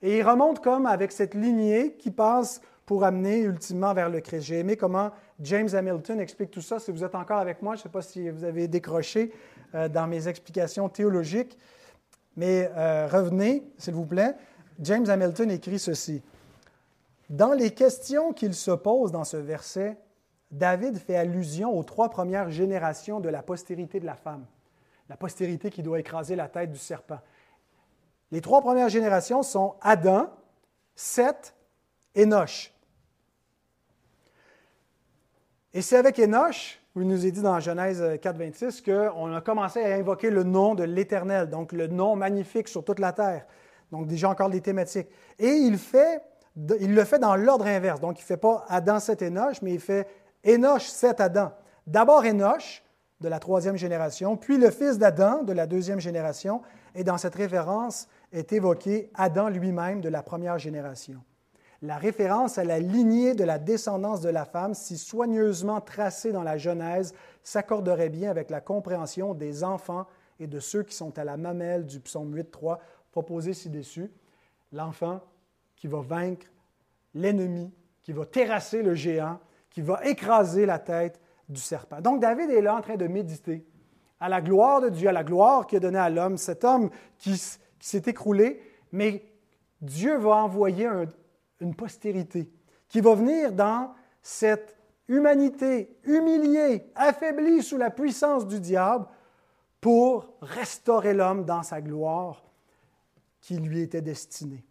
et il remonte comme avec cette lignée qui passe pour amener ultimement vers le Christ. J'ai aimé comment James Hamilton explique tout ça. Si vous êtes encore avec moi, je ne sais pas si vous avez décroché euh, dans mes explications théologiques, mais euh, revenez, s'il vous plaît. James Hamilton écrit ceci. Dans les questions qu'il se pose dans ce verset, David fait allusion aux trois premières générations de la postérité de la femme, la postérité qui doit écraser la tête du serpent. Les trois premières générations sont Adam, Seth et Noch. Et c'est avec Enoch, où il nous est dit dans Genèse 4, 26, qu'on a commencé à invoquer le nom de l'Éternel, donc le nom magnifique sur toute la terre. Donc déjà encore des thématiques. Et il il le fait dans l'ordre inverse. Donc, il ne fait pas Adam, 7 Enoch, mais il fait Enoch, 7 Adam. D'abord Enoch, de la troisième génération, puis le fils d'Adam, de la deuxième génération, et dans cette référence est évoqué Adam lui-même, de la première génération. La référence à la lignée de la descendance de la femme, si soigneusement tracée dans la Genèse, s'accorderait bien avec la compréhension des enfants et de ceux qui sont à la mamelle du psaume 8.3 proposé ci-dessus. L'enfant qui va vaincre l'ennemi, qui va terrasser le géant, qui va écraser la tête du serpent. Donc David est là en train de méditer à la gloire de Dieu, à la gloire qu'il a donnée à l'homme, cet homme qui, s'est écroulé, mais Dieu va envoyer une postérité qui va venir dans cette humanité humiliée, affaiblie sous la puissance du diable, pour restaurer l'homme dans sa gloire qui lui était destinée.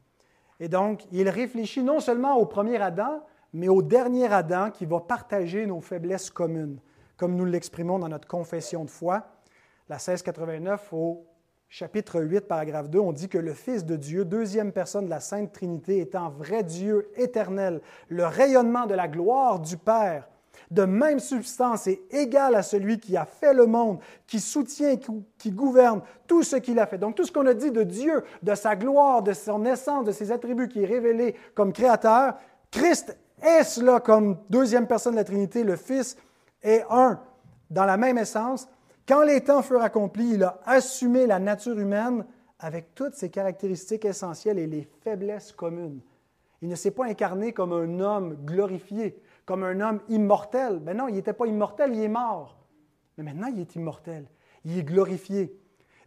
Et donc, il réfléchit non seulement au premier Adam, mais au dernier Adam qui va partager nos faiblesses communes, comme nous l'exprimons dans notre confession de foi. La 1689 au chapitre 8, paragraphe 2, on dit que le Fils de Dieu, deuxième personne de la Sainte Trinité, étant vrai Dieu éternel, le rayonnement de la gloire du Père, de même substance et égal à celui qui a fait le monde, qui soutient, qui, gouverne tout ce qu'il a fait. Donc tout ce qu'on a dit de Dieu, de sa gloire, de son essence, de ses attributs qui est révélé comme créateur, Christ est cela comme deuxième personne de la Trinité, le Fils est un dans la même essence. Quand les temps furent accomplis, il a assumé la nature humaine avec toutes ses caractéristiques essentielles et les faiblesses communes. Il ne s'est pas incarné comme un homme glorifié, comme un homme immortel. Mais non, il n'était pas immortel, il est mort. Mais maintenant, il est immortel. Il est glorifié.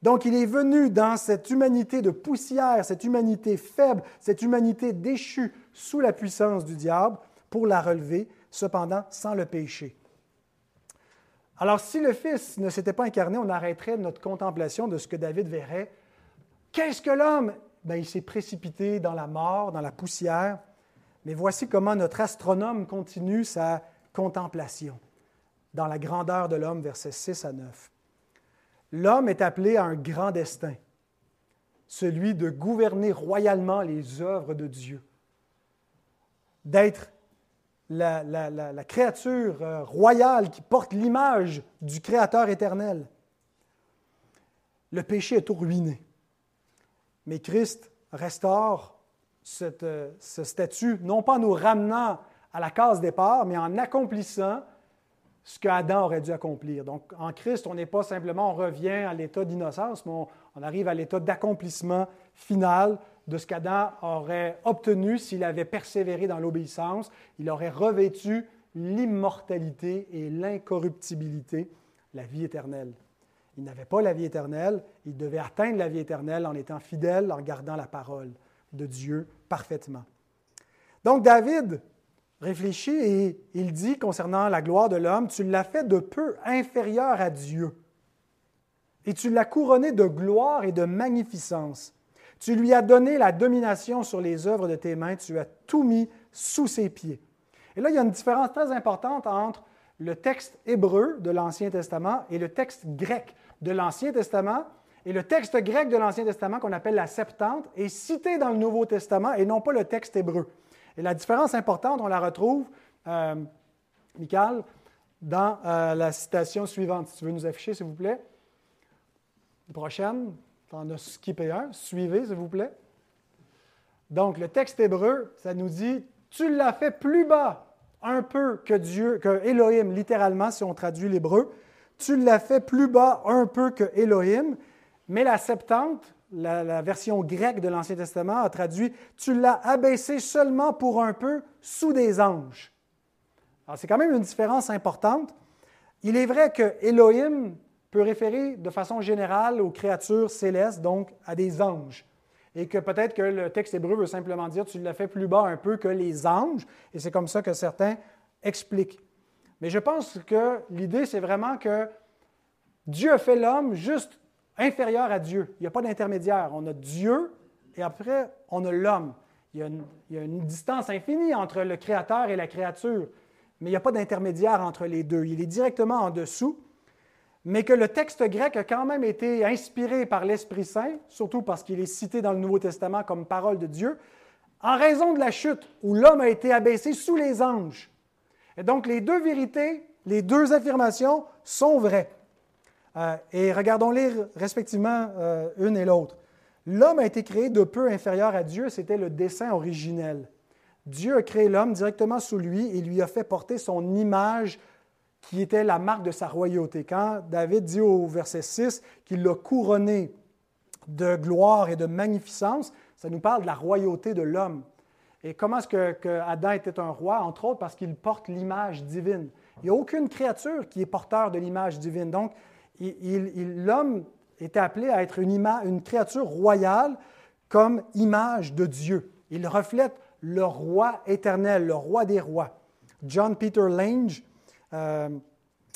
Donc, il est venu dans cette humanité de poussière, cette humanité faible, cette humanité déchue sous la puissance du diable pour la relever, cependant sans le péché. Alors, si le Fils ne s'était pas incarné, on arrêterait notre contemplation de ce que David verrait. Qu'est-ce que l'homme? Ben, il s'est précipité dans la mort, dans la poussière. Mais voici comment notre astronome continue sa contemplation dans la grandeur de l'homme, versets 6 à 9. L'homme est appelé à un grand destin, celui de gouverner royalement les œuvres de Dieu, d'être la, créature euh, royale qui porte l'image du Créateur éternel. Le péché est tout ruiné, mais Christ restaure euh, ce statut, non pas en nous ramenant à la case départ, mais en accomplissant ce qu'Adam aurait dû accomplir. Donc, en Christ, on n'est pas simplement, on revient à l'état d'innocence, mais On arrive à l'état d'accomplissement final de ce qu'Adam aurait obtenu s'il avait persévéré dans l'obéissance. Il aurait revêtu l'immortalité et l'incorruptibilité, la vie éternelle. Il n'avait pas la vie éternelle, il devait atteindre la vie éternelle en étant fidèle, en gardant la parole de Dieu parfaitement. Donc David réfléchit et il dit concernant la gloire de l'homme, tu l'as fait de peu inférieur à Dieu, et tu l'as couronné de gloire et de magnificence. Tu lui as donné la domination sur les œuvres de tes mains, tu as tout mis sous ses pieds. Et là, il y a une différence très importante entre le texte hébreu de l'Ancien Testament et le texte grec de l'Ancien Testament. Et le texte grec de l'Ancien Testament, qu'on appelle la Septante, est cité dans le Nouveau Testament et non pas le texte hébreu. Et la différence importante, on la retrouve, euh, Michael, dans euh, la citation suivante. Si tu veux nous afficher, s'il vous plaît. Prochaine, tu en as skippé un. Suivez, s'il vous plaît. Donc, le texte hébreu, ça nous dit Tu l'as fait plus bas un peu que Dieu, que Elohim, littéralement, si on traduit l'hébreu. Tu l'as fait plus bas un peu que Elohim. Mais la Septante, la, version grecque de l'Ancien Testament, a traduit Tu l'as abaissé seulement pour un peu sous des anges. Alors, c'est quand même une différence importante. Il est vrai que Elohim peut référer de façon générale aux créatures célestes, donc à des anges. Et que peut-être que le texte hébreu veut simplement dire tu l'as fait plus bas un peu que les anges, et c'est comme ça que certains expliquent. Mais je pense que l'idée, c'est vraiment que Dieu a fait l'homme juste inférieur à Dieu. Il n'y a pas d'intermédiaire. On a Dieu et après, on a l'homme. Il, il, y a une distance infinie entre le Créateur et la créature, mais il n'y a pas d'intermédiaire entre les deux. Il est directement en dessous mais que le texte grec a quand même été inspiré par l'Esprit Saint, surtout parce qu'il est cité dans le Nouveau Testament comme parole de Dieu, en raison de la chute où l'homme a été abaissé sous les anges. Et donc les deux vérités, les deux affirmations sont vraies. Euh, et regardons-les respectivement euh, une et l'autre. L'homme a été créé de peu inférieur à Dieu, c'était le dessein originel. Dieu a créé l'homme directement sous lui et lui a fait porter son image qui était la marque de sa royauté. Quand David dit au verset 6 qu'il l'a couronné de gloire et de magnificence, ça nous parle de la royauté de l'homme. Et comment est-ce que, Adam était un roi? Entre autres parce qu'il porte l'image divine. Il n'y a aucune créature qui est porteur de l'image divine. Donc, l'homme était appelé à être une, créature royale comme image de Dieu. Il reflète le roi éternel, le roi des rois. John Peter Lange, euh,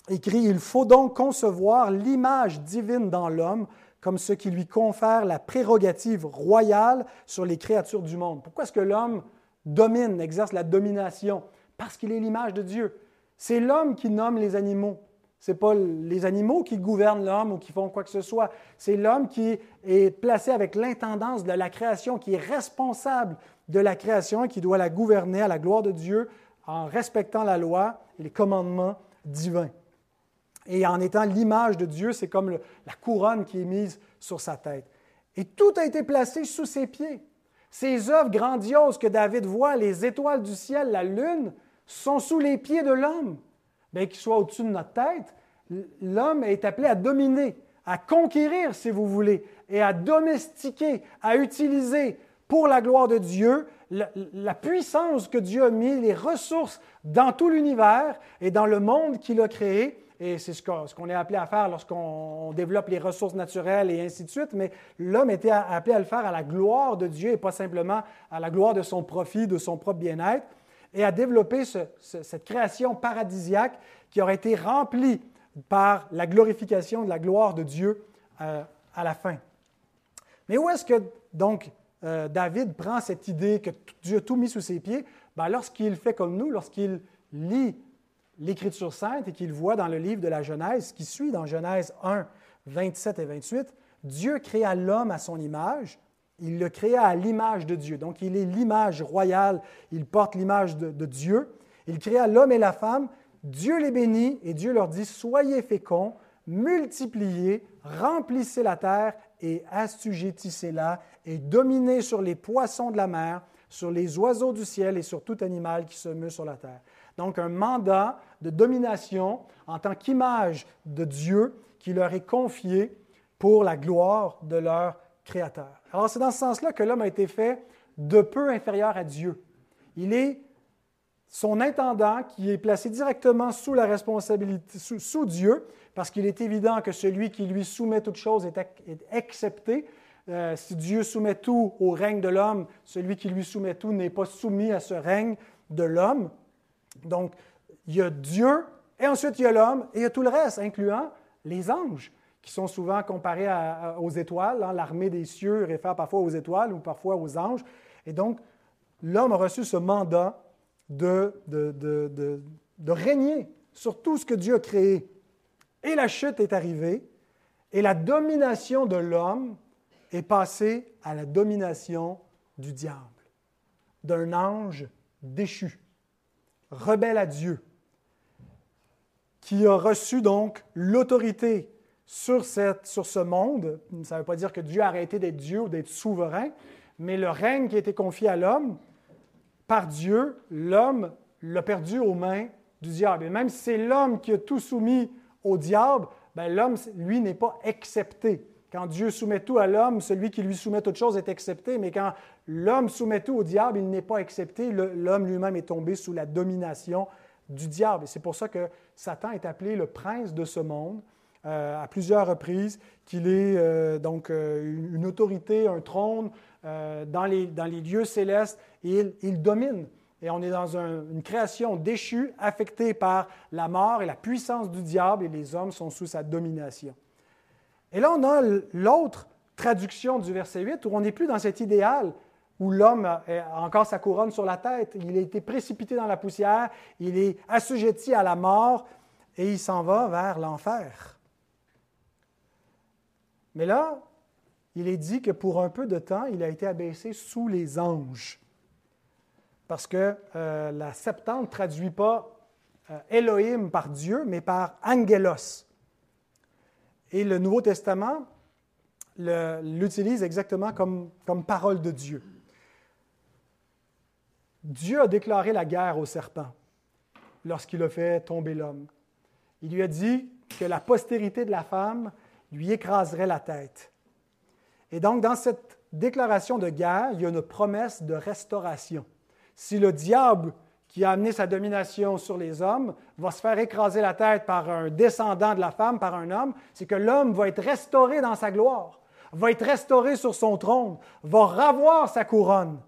écrit Il faut donc concevoir l'image divine dans l'homme comme ce qui lui confère la prérogative royale sur les créatures du monde. Pourquoi est-ce que l'homme domine, exerce la domination? Parce qu'il est l'image de Dieu. C'est l'homme qui nomme les animaux. Ce n'est pas les animaux qui gouvernent l'homme ou qui font quoi que ce soit. C'est l'homme qui est placé avec l'intendance de la création, qui est responsable de la création et qui doit la gouverner à la gloire de Dieu en respectant la loi et les commandements divins. Et en étant l'image de Dieu, c'est comme la couronne qui est mise sur sa tête. Et tout a été placé sous ses pieds. Ces œuvres grandioses que David voit, les étoiles du ciel, la lune, sont sous les pieds de l'homme. Bien qu'ils soient au-dessus de notre tête, l'homme est appelé à dominer, à conquérir, si vous voulez, et à domestiquer, à utiliser pour la gloire de Dieu la, puissance que Dieu a mis, les ressources dans tout l'univers et dans le monde qu'il a créé. Et c'est ce qu'on est appelé à faire lorsqu'on développe les ressources naturelles et ainsi de suite. Mais l'homme était appelé à le faire à la gloire de Dieu et pas simplement à la gloire de son profit, de son propre bien-être, et à développer cette création paradisiaque qui aurait été remplie par la glorification de la gloire de Dieu euh, à la fin. Mais où est-ce que donc euh, David prend cette idée que Dieu a tout mis sous ses pieds, ben, lorsqu'il fait comme nous, lorsqu'il lit l'Écriture sainte et qu'il voit dans le livre de la Genèse, qui suit dans Genèse 1, 27 et 28, Dieu créa l'homme à son image, il le créa à l'image de Dieu. Donc il est l'image royale, il porte l'image de, Dieu. Il créa l'homme et la femme, Dieu les bénit et Dieu leur dit, soyez féconds, multipliez, remplissez la terre et assujettissez-la et dominez sur les poissons de la mer, sur les oiseaux du ciel et sur tout animal qui se meut sur la terre. Donc un mandat de domination en tant qu'image de Dieu qui leur est confié, pour la gloire de leur Alors c'est dans ce sens-là que l'homme a été fait de peu inférieur à Dieu. Il est son intendant qui est placé directement sous la responsabilité, sous, Dieu, parce qu'il est évident que celui qui lui soumet toute chose est, accepté. Euh, si Dieu soumet tout au règne de l'homme, celui qui lui soumet tout n'est pas soumis à ce règne de l'homme. Donc, il y a Dieu, et ensuite il y a l'homme, et il y a tout le reste, incluant les anges, qui sont souvent comparés aux étoiles. Hein. L'armée des cieux réfère parfois aux étoiles ou parfois aux anges. Et donc, l'homme a reçu ce mandat de, de, régner sur tout ce que Dieu a créé. Et la chute est arrivée, et la domination de l'homme est passée à la domination du diable, d'un ange déchu, rebelle à Dieu, qui a reçu donc l'autorité sur, ce monde. Ça ne veut pas dire que Dieu a arrêté d'être Dieu ou d'être souverain, mais le règne qui a été confié à l'homme par Dieu, l'homme l'a perdu aux mains du diable. Et même si c'est l'homme qui a tout soumis au diable, ben l'homme, lui, n'est pas accepté. Quand Dieu soumet tout à l'homme, celui qui lui soumet toute chose est accepté, mais quand l'homme soumet tout au diable, il n'est pas accepté. L'homme lui-même est tombé sous la domination du diable. Et c'est pour ça que Satan est appelé le prince de ce monde euh, à plusieurs reprises, qu'il est euh, donc euh, une autorité, un trône dans les, lieux célestes, et il, domine. Et on est dans une création déchue, affectée par la mort et la puissance du diable, et les hommes sont sous sa domination. Et là, on a l'autre traduction du verset 8, où on n'est plus dans cet idéal où l'homme a encore sa couronne sur la tête. Il a été précipité dans la poussière, il est assujetti à la mort, et il s'en va vers l'enfer. Mais là, il est dit que pour un peu de temps, il a été abaissé sous les anges. Parce que euh, la Septante ne traduit pas euh, Elohim par Dieu, mais par Angelos. Et le Nouveau Testament l'utilise exactement comme, comme parole de Dieu. Dieu a déclaré la guerre au serpent lorsqu'il a fait tomber l'homme. Il lui a dit que la postérité de la femme lui écraserait la tête. Et donc, dans cette déclaration de guerre, il y a une promesse de restauration. Si le diable qui a amené sa domination sur les hommes va se faire écraser la tête par un descendant de la femme, par un homme, c'est que l'homme va être restauré dans sa gloire, va être restauré sur son trône, va ravoir sa couronne.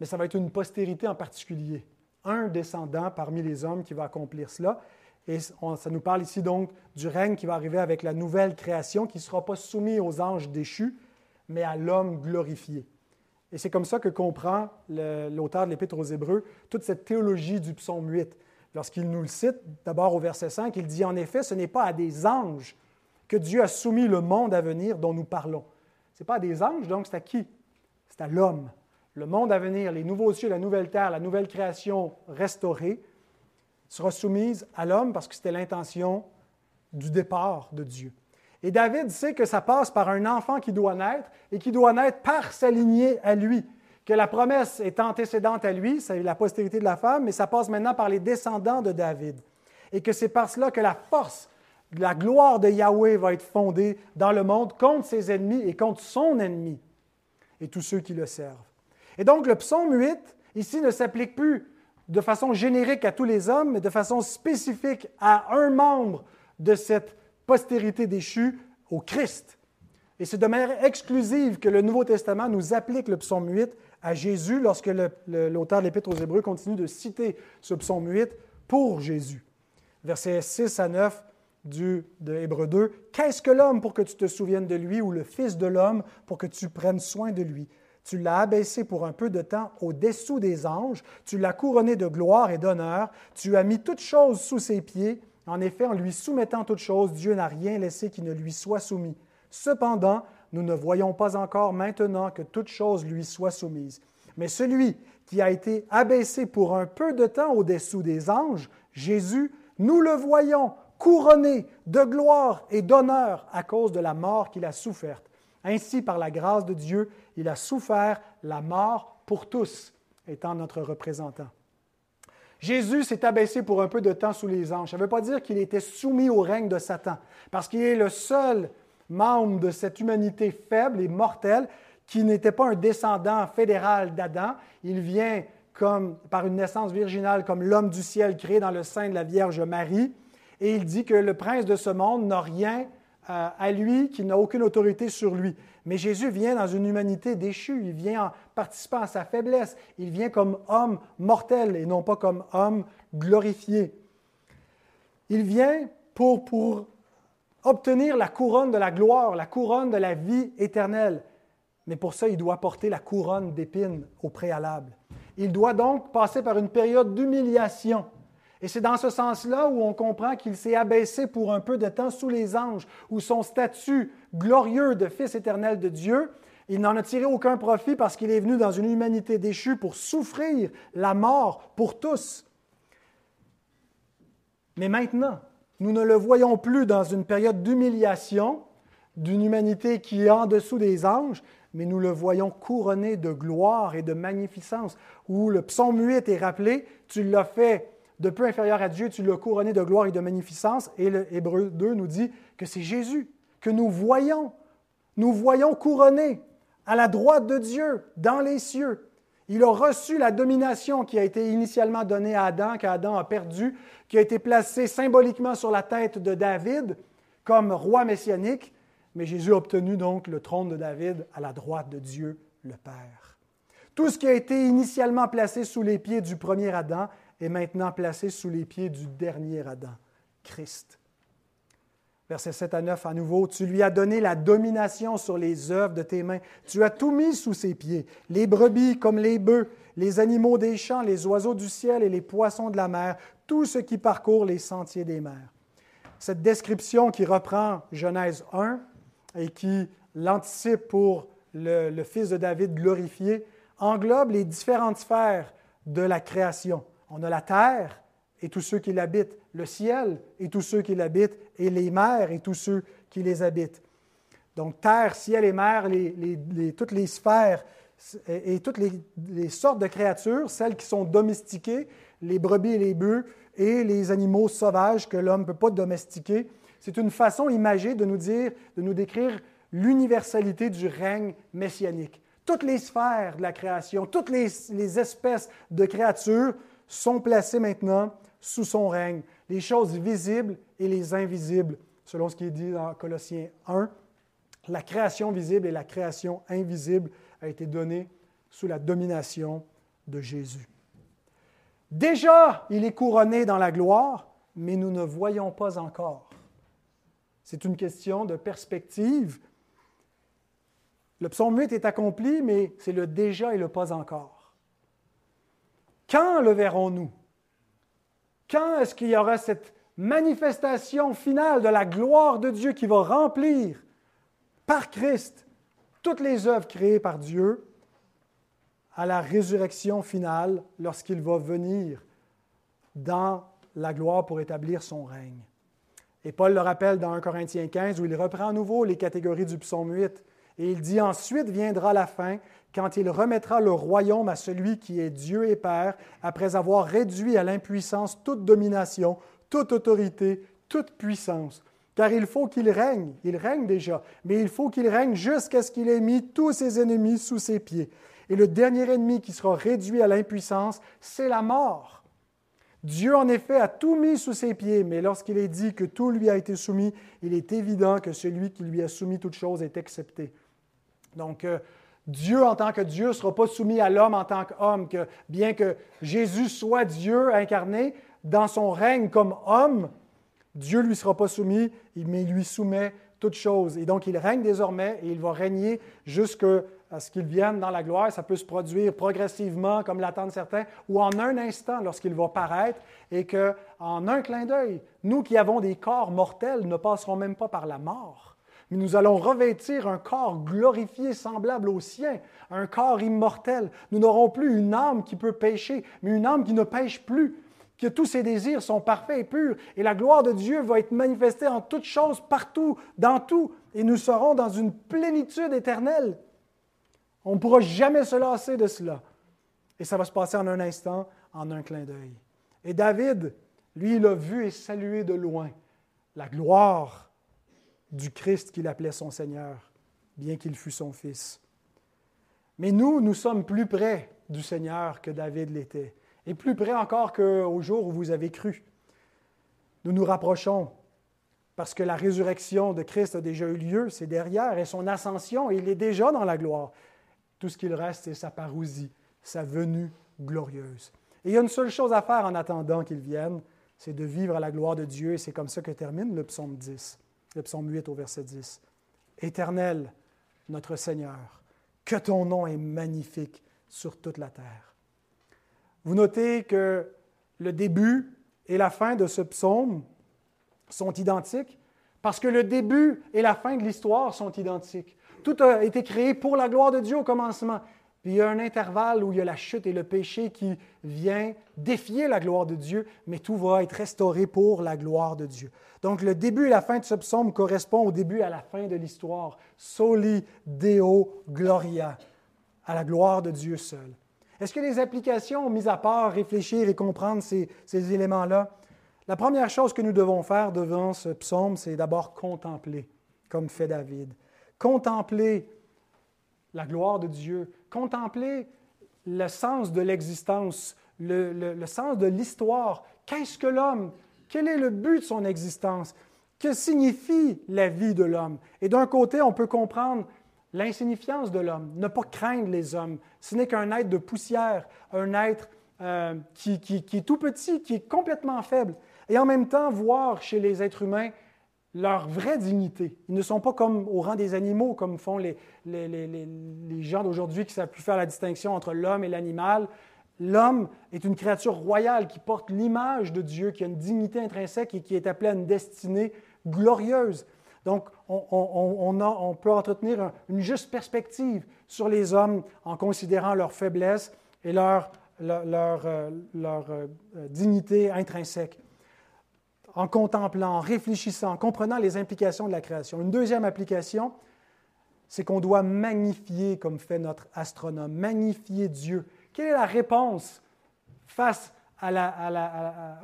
Mais ça va être une postérité en particulier, un descendant parmi les hommes qui va accomplir cela. Et ça nous parle ici donc du règne qui va arriver avec la nouvelle création qui ne sera pas soumis aux anges déchus, mais à l'homme glorifié. Et c'est comme ça que comprend l'auteur de l'Épître aux Hébreux toute cette théologie du psaume 8. Lorsqu'il nous le cite, d'abord au verset 5, il dit En effet, ce n'est pas à des anges que Dieu a soumis le monde à venir dont nous parlons. Ce n'est pas à des anges, donc c'est à qui? C'est à l'homme. Le monde à venir, les nouveaux cieux, la nouvelle terre, la nouvelle création restaurée, sera soumise à l'homme parce que c'était l'intention du départ de Dieu. Et David sait que ça passe par un enfant qui doit naître et qui doit naître par sa lignée à lui. Que la promesse est antécédente à lui, c'est la postérité de la femme, mais ça passe maintenant par les descendants de David. Et que c'est par cela que la force, la gloire de Yahweh va être fondée dans le monde contre ses ennemis et contre son ennemi et tous ceux qui le servent. Et donc le psaume 8, ici, ne s'applique plus de façon générique à tous les hommes, mais de façon spécifique à un membre de cette postérité déchue, au Christ. Et c'est de manière exclusive que le Nouveau Testament nous applique le psaume 8 à Jésus lorsque l'auteur de l'Épître aux Hébreux continue de citer ce psaume 8 pour Jésus. Versets 6 à 9 du, de Hébreux 2. Qu'est-ce que l'homme pour que tu te souviennes de lui ou le Fils de l'homme pour que tu prennes soin de lui? Tu l'as abaissé pour un peu de temps au-dessous des anges, tu l'as couronné de gloire et d'honneur, tu as mis toutes choses sous ses pieds. En effet, en lui soumettant toutes choses, Dieu n'a rien laissé qui ne lui soit soumis. Cependant, nous ne voyons pas encore maintenant que toutes choses lui soient soumises. Mais celui qui a été abaissé pour un peu de temps au-dessous des anges, Jésus, nous le voyons couronné de gloire et d'honneur à cause de la mort qu'il a soufferte. Ainsi, par la grâce de Dieu, il a souffert la mort pour tous, étant notre représentant. Jésus s'est abaissé pour un peu de temps sous les anges. Ça ne veut pas dire qu'il était soumis au règne de Satan, parce qu'il est le seul membre de cette humanité faible et mortelle qui n'était pas un descendant fédéral d'Adam. Il vient comme, par une naissance virginale comme l'homme du ciel créé dans le sein de la Vierge Marie. Et il dit que le prince de ce monde n'a rien euh, à lui, qu'il n'a aucune autorité sur lui. Mais Jésus vient dans une humanité déchue, il vient en participant à sa faiblesse, il vient comme homme mortel et non pas comme homme glorifié. Il vient pour, pour obtenir la couronne de la gloire, la couronne de la vie éternelle. Mais pour ça, il doit porter la couronne d'épines au préalable. Il doit donc passer par une période d'humiliation. Et c'est dans ce sens-là où on comprend qu'il s'est abaissé pour un peu de temps sous les anges, où son statut glorieux de Fils éternel de Dieu, il n'en a tiré aucun profit parce qu'il est venu dans une humanité déchue pour souffrir la mort pour tous. Mais maintenant, nous ne le voyons plus dans une période d'humiliation d'une humanité qui est en dessous des anges, mais nous le voyons couronné de gloire et de magnificence, où le psaume 8 est rappelé, tu l'as fait de peu inférieur à Dieu, tu l'as couronné de gloire et de magnificence, et le Hébreu 2 nous dit que c'est Jésus que nous voyons, nous voyons couronné à la droite de Dieu, dans les cieux. Il a reçu la domination qui a été initialement donnée à Adam, qu'Adam a perdu, qui a été placée symboliquement sur la tête de David comme roi messianique, mais Jésus a obtenu donc le trône de David à la droite de Dieu le Père. Tout ce qui a été initialement placé sous les pieds du premier Adam est maintenant placé sous les pieds du dernier Adam, Christ. Versets 7 à 9 à nouveau, tu lui as donné la domination sur les œuvres de tes mains. Tu as tout mis sous ses pieds, les brebis comme les bœufs, les animaux des champs, les oiseaux du ciel et les poissons de la mer, tout ce qui parcourt les sentiers des mers. Cette description qui reprend Genèse 1 et qui l'anticipe pour le, le Fils de David glorifié englobe les différentes sphères de la création. On a la terre, et tous ceux qui l'habitent, le ciel et tous ceux qui l'habitent, et les mers et tous ceux qui les habitent. Donc terre, ciel et mer, toutes les sphères et, toutes les, sortes de créatures, celles qui sont domestiquées, les brebis et les bœufs, et les animaux sauvages que l'homme ne peut pas domestiquer. C'est une façon imagée de nous dire, de nous décrire l'universalité du règne messianique. Toutes les sphères de la création, toutes les espèces de créatures sont placées maintenant sous son règne, les choses visibles et les invisibles, selon ce qui est dit dans Colossiens 1. La création visible et la création invisible a été donnée sous la domination de Jésus. Déjà, il est couronné dans la gloire, mais nous ne voyons pas encore. C'est une question de perspective. Le psaume 8 est accompli, mais c'est le déjà et le pas encore. Quand le verrons-nous? Quand est-ce qu'il y aura cette manifestation finale de la gloire de Dieu qui va remplir par Christ toutes les œuvres créées par Dieu à la résurrection finale lorsqu'il va venir dans la gloire pour établir son règne? Et Paul le rappelle dans 1 Corinthiens 15 où il reprend à nouveau les catégories du psaume 8 et il dit ensuite viendra la fin quand il remettra le royaume à celui qui est Dieu et Père, après avoir réduit à l'impuissance toute domination, toute autorité, toute puissance. Car il faut qu'il règne, il règne déjà, mais il faut qu'il règne jusqu'à ce qu'il ait mis tous ses ennemis sous ses pieds. Et le dernier ennemi qui sera réduit à l'impuissance, c'est la mort. Dieu, en effet, a tout mis sous ses pieds, mais lorsqu'il est dit que tout lui a été soumis, il est évident que celui qui lui a soumis toute chose est accepté. Donc, euh, Dieu en tant que Dieu ne sera pas soumis à l'homme en tant qu'homme, que bien que Jésus soit Dieu incarné, dans son règne comme homme, Dieu ne lui sera pas soumis, mais il lui soumet toutes choses. Et donc il règne désormais et il va régner jusqu'à ce qu'il vienne dans la gloire. Ça peut se produire progressivement, comme l'attendent certains, ou en un instant lorsqu'il va paraître, et qu'en un clin d'œil, nous qui avons des corps mortels ne passerons même pas par la mort mais nous allons revêtir un corps glorifié semblable au sien, un corps immortel. Nous n'aurons plus une âme qui peut pécher, mais une âme qui ne pêche plus, que tous ses désirs sont parfaits et purs, et la gloire de Dieu va être manifestée en toutes choses, partout, dans tout, et nous serons dans une plénitude éternelle. On ne pourra jamais se lasser de cela. Et ça va se passer en un instant, en un clin d'œil. Et David, lui, il a vu et salué de loin la gloire du Christ qu'il appelait son Seigneur, bien qu'il fût son Fils. Mais nous, nous sommes plus près du Seigneur que David l'était, et plus près encore qu'au jour où vous avez cru. Nous nous rapprochons parce que la résurrection de Christ a déjà eu lieu, c'est derrière, et son ascension, il est déjà dans la gloire. Tout ce qu'il reste, c'est sa parousie, sa venue glorieuse. Et il y a une seule chose à faire en attendant qu'il vienne, c'est de vivre à la gloire de Dieu, et c'est comme ça que termine le psaume 10, le psaume 8 au verset 10. Éternel, notre Seigneur, que ton nom est magnifique sur toute la terre. Vous notez que le début et la fin de ce psaume sont identiques parce que le début et la fin de l'histoire sont identiques. Tout a été créé pour la gloire de Dieu au commencement. Puis il y a un intervalle où il y a la chute et le péché qui vient défier la gloire de Dieu, mais tout va être restauré pour la gloire de Dieu. Donc le début et la fin de ce psaume correspondent au début et à la fin de l'histoire. Soli Deo Gloria, à la gloire de Dieu seul. Est-ce que les applications, mis à part réfléchir et comprendre ces éléments-là, la première chose que nous devons faire devant ce psaume, c'est d'abord contempler, comme fait David. Contempler la gloire de Dieu, contempler le sens de l'existence, le, sens de l'histoire. Qu'est-ce que l'homme? Quel est le but de son existence? Que signifie la vie de l'homme? Et d'un côté, on peut comprendre l'insignifiance de l'homme, ne pas craindre les hommes. Ce n'est qu'un être de poussière, un être euh, qui, est tout petit, qui est complètement faible. Et en même temps, voir chez les êtres humains leur vraie dignité. Ils ne sont pas comme au rang des animaux, comme font les, les, gens d'aujourd'hui qui ne savent plus faire la distinction entre l'homme et l'animal. L'homme est une créature royale qui porte l'image de Dieu, qui a une dignité intrinsèque et qui est appelée à une destinée glorieuse. Donc, on, on, peut entretenir une juste perspective sur les hommes en considérant leur faiblesse et leur, leur, euh, euh, dignité intrinsèque en contemplant, en réfléchissant, en comprenant les implications de la création. Une deuxième application, c'est qu'on doit magnifier, comme fait notre astronome, magnifier Dieu. Quelle est la réponse face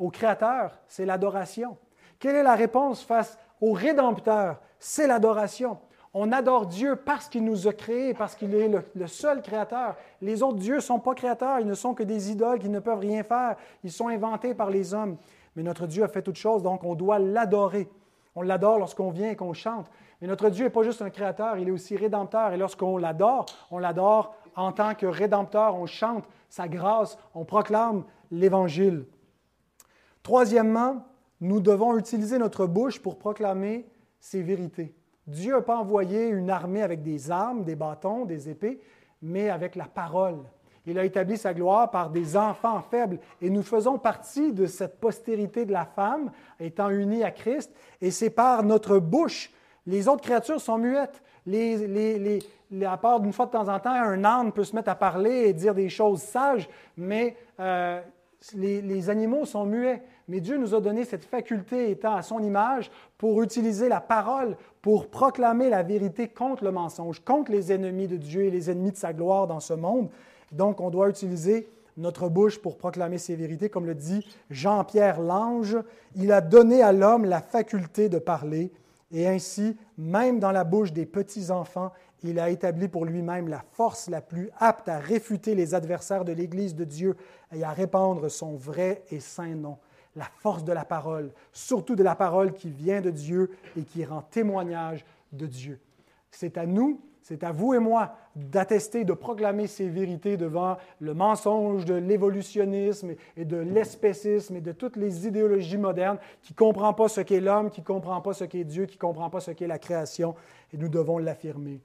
au Créateur? C'est l'adoration. Quelle est la réponse face au Rédempteur? C'est l'adoration. On adore Dieu parce qu'il nous a créés, parce qu'il est le, le, seul créateur. Les autres dieux ne sont pas créateurs, ils ne sont que des idoles qui ne peuvent rien faire. Ils sont inventés par les hommes. Mais notre Dieu a fait toutes choses, donc on doit l'adorer. On l'adore lorsqu'on vient et qu'on chante. Mais notre Dieu n'est pas juste un créateur, il est aussi rédempteur. Et lorsqu'on l'adore, on l'adore en tant que rédempteur. On chante sa grâce, on proclame l'Évangile. Troisièmement, nous devons utiliser notre bouche pour proclamer ses vérités. Dieu n'a pas envoyé une armée avec des armes, des bâtons, des épées, mais avec la parole. Il a établi sa gloire par des enfants faibles. Et nous faisons partie de cette postérité de la femme, étant unie à Christ. Et c'est par notre bouche. Les autres créatures sont muettes. Les, à part d'une fois de temps en temps, un âne peut se mettre à parler et dire des choses sages, mais euh, les, animaux sont muets. Mais Dieu nous a donné cette faculté, étant à son image, pour utiliser la parole, pour proclamer la vérité contre le mensonge, contre les ennemis de Dieu et les ennemis de sa gloire dans ce monde. Donc, on doit utiliser notre bouche pour proclamer ces vérités. Comme le dit Jean-Pierre Lange, il a donné à l'homme la faculté de parler, et ainsi, même dans la bouche des petits-enfants, il a établi pour lui-même la force la plus apte à réfuter les adversaires de l'Église de Dieu et à répandre son vrai et saint nom. La force de la parole, surtout de la parole qui vient de Dieu et qui rend témoignage de Dieu. C'est à nous c'est à vous et moi d'attester, de proclamer ces vérités devant le mensonge de l'évolutionnisme et de l'espécisme et de toutes les idéologies modernes qui ne comprennent pas ce qu'est l'homme, qui ne comprennent pas ce qu'est Dieu, qui ne comprennent pas ce qu'est la création, et nous devons l'affirmer.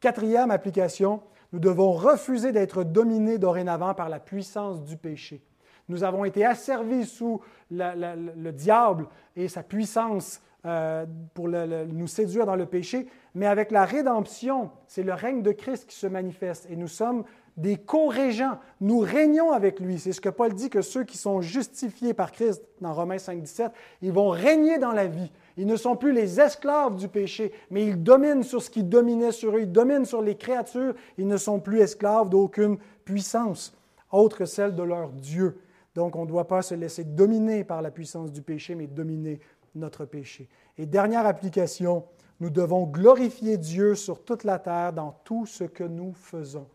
Quatrième application, nous devons refuser d'être dominés dorénavant par la puissance du péché. Nous avons été asservis sous le diable et sa puissance euh, pour nous séduire dans le péché, mais avec la rédemption, c'est le règne de Christ qui se manifeste et nous sommes des co-régents. Nous régnons avec lui. C'est ce que Paul dit que ceux qui sont justifiés par Christ dans Romains 5, 17, ils vont régner dans la vie. Ils ne sont plus les esclaves du péché, mais ils dominent sur ce qui dominait sur eux. Ils dominent sur les créatures. Ils ne sont plus esclaves d'aucune puissance autre que celle de leur Dieu. Donc, on ne doit pas se laisser dominer par la puissance du péché, mais dominer notre péché. Et dernière application, Nous devons glorifier Dieu sur toute la terre dans tout ce que nous faisons.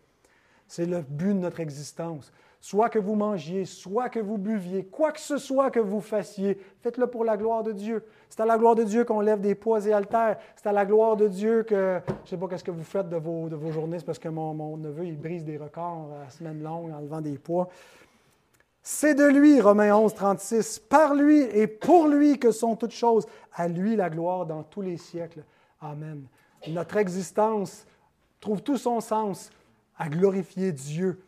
C'est le but de notre existence. Soit que vous mangiez, soit que vous buviez, quoi que ce soit que vous fassiez, faites-le pour la gloire de Dieu. C'est à la gloire de Dieu qu'on lève des poids et altères. C'est à la gloire de Dieu que, je ne sais pas qu'est-ce que vous faites de vos, de vos journées, c'est parce que mon, mon, neveu, il brise des records à la semaine longue en levant des poids. C'est de lui, Romains 11, 36, par lui et pour lui que sont toutes choses. À lui la gloire dans tous les siècles. Amen. Notre existence trouve tout son sens à glorifier Dieu.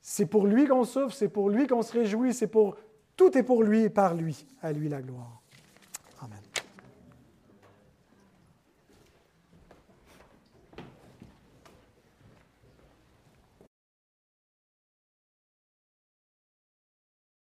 C'est pour lui qu'on souffre, c'est pour lui qu'on se réjouit, c'est pour tout est pour lui et par lui. À lui la gloire.